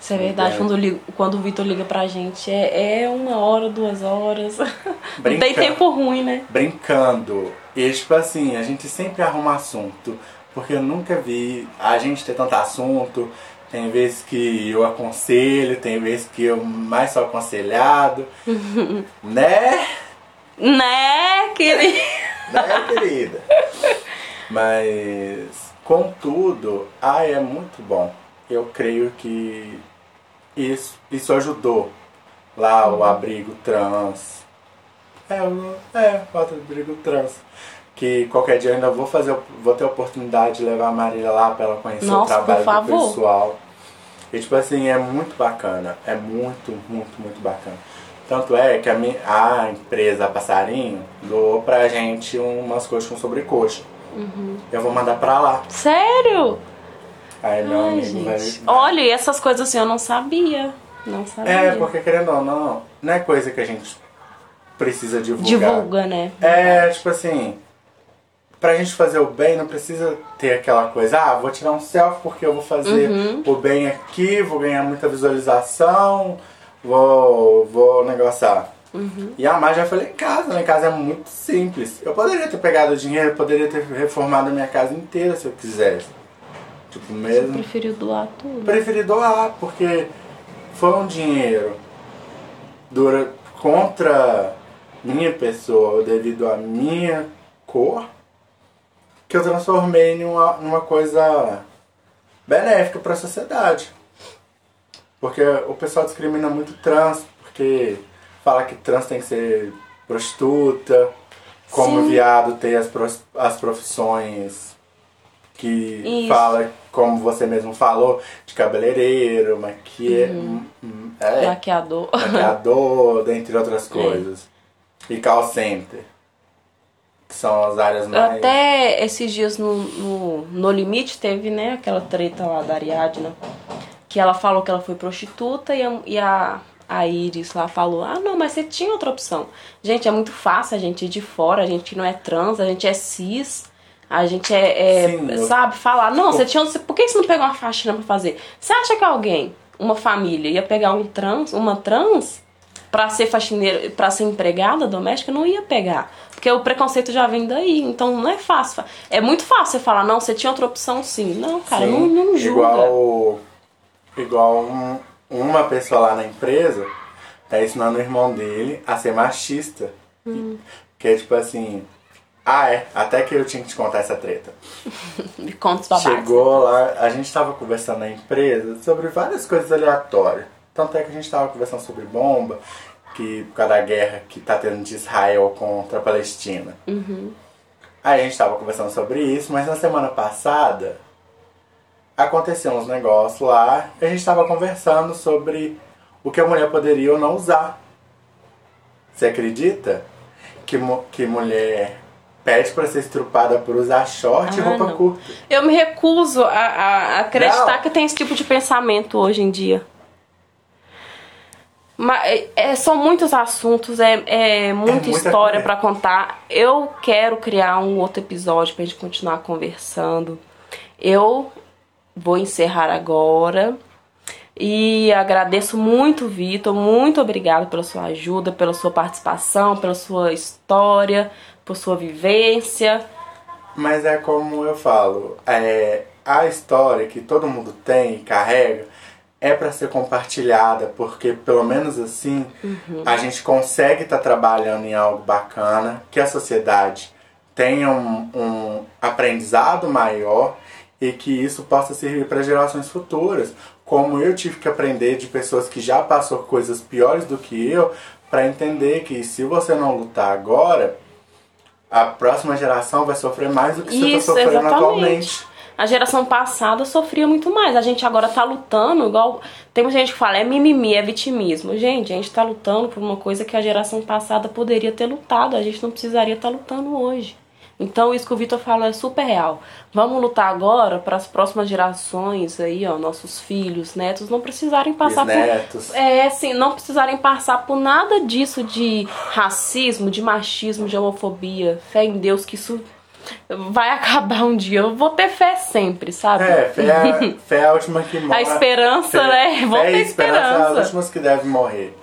Isso é verdade, quando, ligo- quando o Vitor liga pra gente, é, é uma hora, duas horas. Não tem Brincando. tempo ruim, né? brincando. E tipo assim, a gente sempre arruma assunto. Porque eu nunca vi a gente ter tanto assunto. Tem vezes que eu aconselho, tem vezes que eu mais sou aconselhado. né? Né, querido? Né, querida? Mas, contudo, ai, é muito bom. Eu creio que isso, isso ajudou lá o abrigo trans. É, o, é, o abrigo trans. Que qualquer dia eu ainda vou fazer, vou ter a oportunidade de levar a Marília lá pra ela conhecer Nossa, o trabalho do pessoal. E tipo assim, é muito bacana. É muito, muito, muito bacana. Tanto é que a, mi- a empresa Passarinho doou pra gente umas coisas com sobrecoxa. Uhum. Eu vou mandar pra lá. Sério? Aí meu Ai, amigo vai. Olha, e essas coisas assim eu não sabia. Não sabia. É, porque querendo ou não, não é coisa que a gente precisa divulgar. Divulga, né? É, tipo assim, pra gente fazer o bem não precisa ter aquela coisa, ah, vou tirar um selfie porque eu vou fazer Uhum. o bem aqui, vou ganhar muita visualização, vou, vou negociar. Uhum. E a mais já falei em casa, em casa é muito simples. Eu poderia ter pegado o dinheiro, eu poderia ter reformado a minha casa inteira se eu quisesse. Tipo, Você mesmo. preferiu doar tudo? Preferi doar, porque foi um dinheiro dura, contra minha pessoa, devido à minha cor, que eu transformei numa, numa coisa benéfica para a sociedade. Porque o pessoal discrimina muito trans, porque fala que trans tem que ser prostituta, como Sim. viado tem as, as profissões que Isso. fala, como você mesmo falou, de cabeleireiro, maquia, Uhum. hum, é, Maquiador. maquiador, dentre outras coisas. E call center, que são as áreas mais... Até esses dias no, no, no Limite teve, né, aquela treta lá da Ariadna. Que ela falou que ela foi prostituta e a, e a, a Iris lá falou: Ah, não, mas você tinha outra opção. Gente, é muito fácil a gente ir de fora, a gente não é trans, a gente é cis. A gente é, é, Sim, sabe, falar, não, você tinha. Por que você não pegou uma faxina pra fazer? Você acha que alguém, uma família, ia pegar um trans, uma trans, pra ser faxineira, pra ser empregada doméstica? Não ia pegar. Porque o preconceito já vem daí. Então não é fácil. É muito fácil você falar, não, você tinha outra opção sim. Não, cara, Sim, não, não julga. Igual, igual um, uma pessoa lá na empresa tá ensinando o irmão dele a ser machista. Hum. Que é tipo assim. Ah, é. Até que eu tinha que te contar essa treta. Me conta os babados. Chegou lá, a gente tava conversando na empresa sobre várias coisas aleatórias. Tanto é que a gente tava conversando sobre bomba, que por causa da guerra que tá tendo de Israel contra a Palestina. Uhum. Aí a gente tava conversando sobre isso, mas na semana passada aconteceu uns negócios lá e a gente tava conversando sobre o que a mulher poderia ou não usar. Você acredita que, que mulher pede pra ser estrupada por usar short e Ah, roupa não. curta? Eu me recuso a, a- acreditar Não. que tem esse tipo de pensamento hoje em dia. Mas é, são muitos assuntos, é, é muita, muita história pra contar. Eu quero criar um outro episódio pra gente continuar conversando. Eu vou encerrar agora. E agradeço muito, Vitor. Muito obrigado pela sua ajuda, pela sua participação, pela sua história, por sua vivência. Mas é como eu falo, é, a história que todo mundo tem e carrega é para ser compartilhada, porque pelo menos assim a gente consegue estar trabalhando em algo bacana, que a sociedade tenha um, um aprendizado maior e que isso possa servir para gerações futuras. Como eu tive que aprender de pessoas que já passou coisas piores do que eu, para entender que se você não lutar agora, a próxima geração vai sofrer mais do que você está Isso, sofrendo exatamente. atualmente. A geração passada sofria muito mais. A gente agora tá lutando, igual. Tem muita gente que fala, é mimimi, é vitimismo. Gente, a gente tá lutando por uma coisa que a geração passada poderia ter lutado. A gente não precisaria estar lutando hoje. Então, isso que o Vitor falou é super real. Vamos lutar agora para as próximas gerações aí, ó, nossos filhos, netos, não precisarem passar por Bisnetos. é, assim, não precisarem passar por nada disso de racismo, de machismo, de homofobia. Fé em Deus que isso vai acabar um dia. Eu vou ter fé sempre, sabe? É, fé é, a- fé é a última que morre. A esperança, Fé- né? Vou fé ter e esperança. é as esperança. últimas que devem morrer.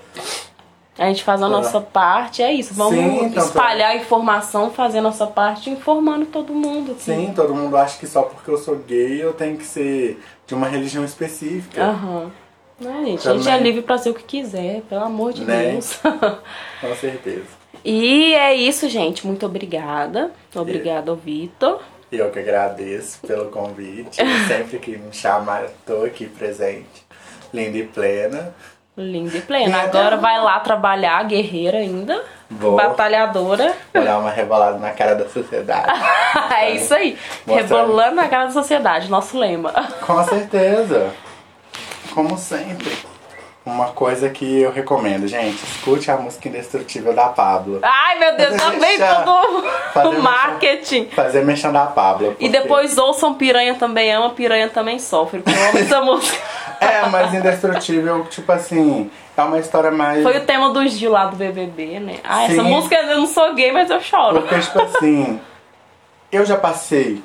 A gente faz a nossa parte, é isso. Vamos Sim, então, espalhar informação, fazer a nossa parte, informando todo mundo. aqui. Sim, todo mundo acha que só porque eu sou gay eu tenho que ser de uma religião específica. Aham. Não, gente, a gente é livre pra ser o que quiser, pelo amor de Né? Deus. Com certeza. e é isso, gente. Muito obrigada. Obrigada ao Vitor. Eu que agradeço pelo convite. Sempre que me chamar, tô aqui presente. Linda e plena. Linda e plena. Agora vai lá trabalhar, guerreira ainda. Vou. Batalhadora. Vou dar uma rebolada na cara da sociedade. é isso aí. Mostrando. Rebolando na cara da sociedade, nosso lema. Com certeza. Como sempre. Uma coisa que eu recomendo, gente, escute a música indestrutível da Pablo. Ai, meu Deus, também todo Fazer o marketing. Fazer mexendo da Pablo. E porque- depois ouçam Piranha também ama, Piranha também sofre. Porque eu amo essa música. É, mas indestrutível, tipo assim, é uma história mais. Foi o tema do Gil lá do BBB, né? Ah, essa Sim. música eu não sou gay, mas eu choro. Porque, tipo assim, eu já passei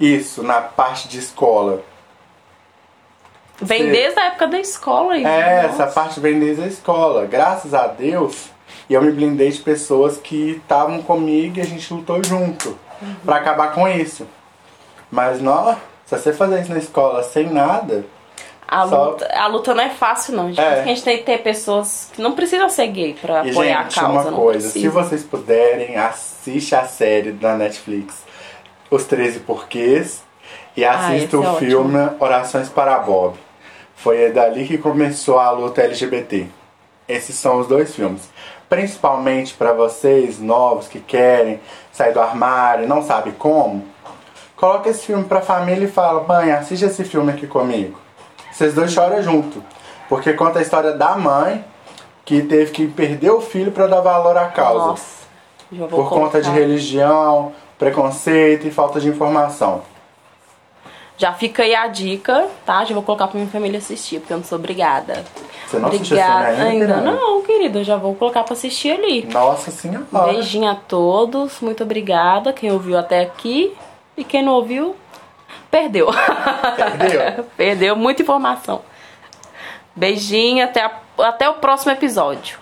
isso na parte de escola. Vem Sim. desde a época da escola aí. É, nossa. essa parte vem desde a escola. Graças a Deus, eu me blindei de pessoas que estavam comigo e a gente lutou junto pra acabar com isso. Mas, não, se você fazer isso na escola sem nada, A Só- luta, a luta não é fácil, não. gente. É. A gente tem que ter pessoas que não precisam ser gay pra E, apoiar gente, a causa. uma não coisa, se vocês puderem, assiste a série da Netflix Os 13 Porquês e Ah, assista esse o é ótimo. filme Orações para Bob. Foi dali que começou a luta LGBT. Esses são os dois filmes. Principalmente para vocês novos que querem sair do armário e não sabem como, coloca esse filme pra família e fala: mãe, assiste esse filme aqui comigo. Vocês dois choram junto. Porque conta a história da mãe que teve que perder o filho para dar valor à causa. Nossa. Por conta de religião, preconceito e falta de informação. Já fica aí a dica, tá? Já vou colocar pra minha família assistir, porque eu não sou obrigada. Você não Obrigada ainda? ainda. Não, querido, eu já vou colocar pra assistir ali. Nossa senhora. Beijinho a todos, muito obrigada. Quem ouviu até aqui e quem não ouviu, perdeu. Perdeu? perdeu muita informação. Beijinho, até, a- até o próximo episódio.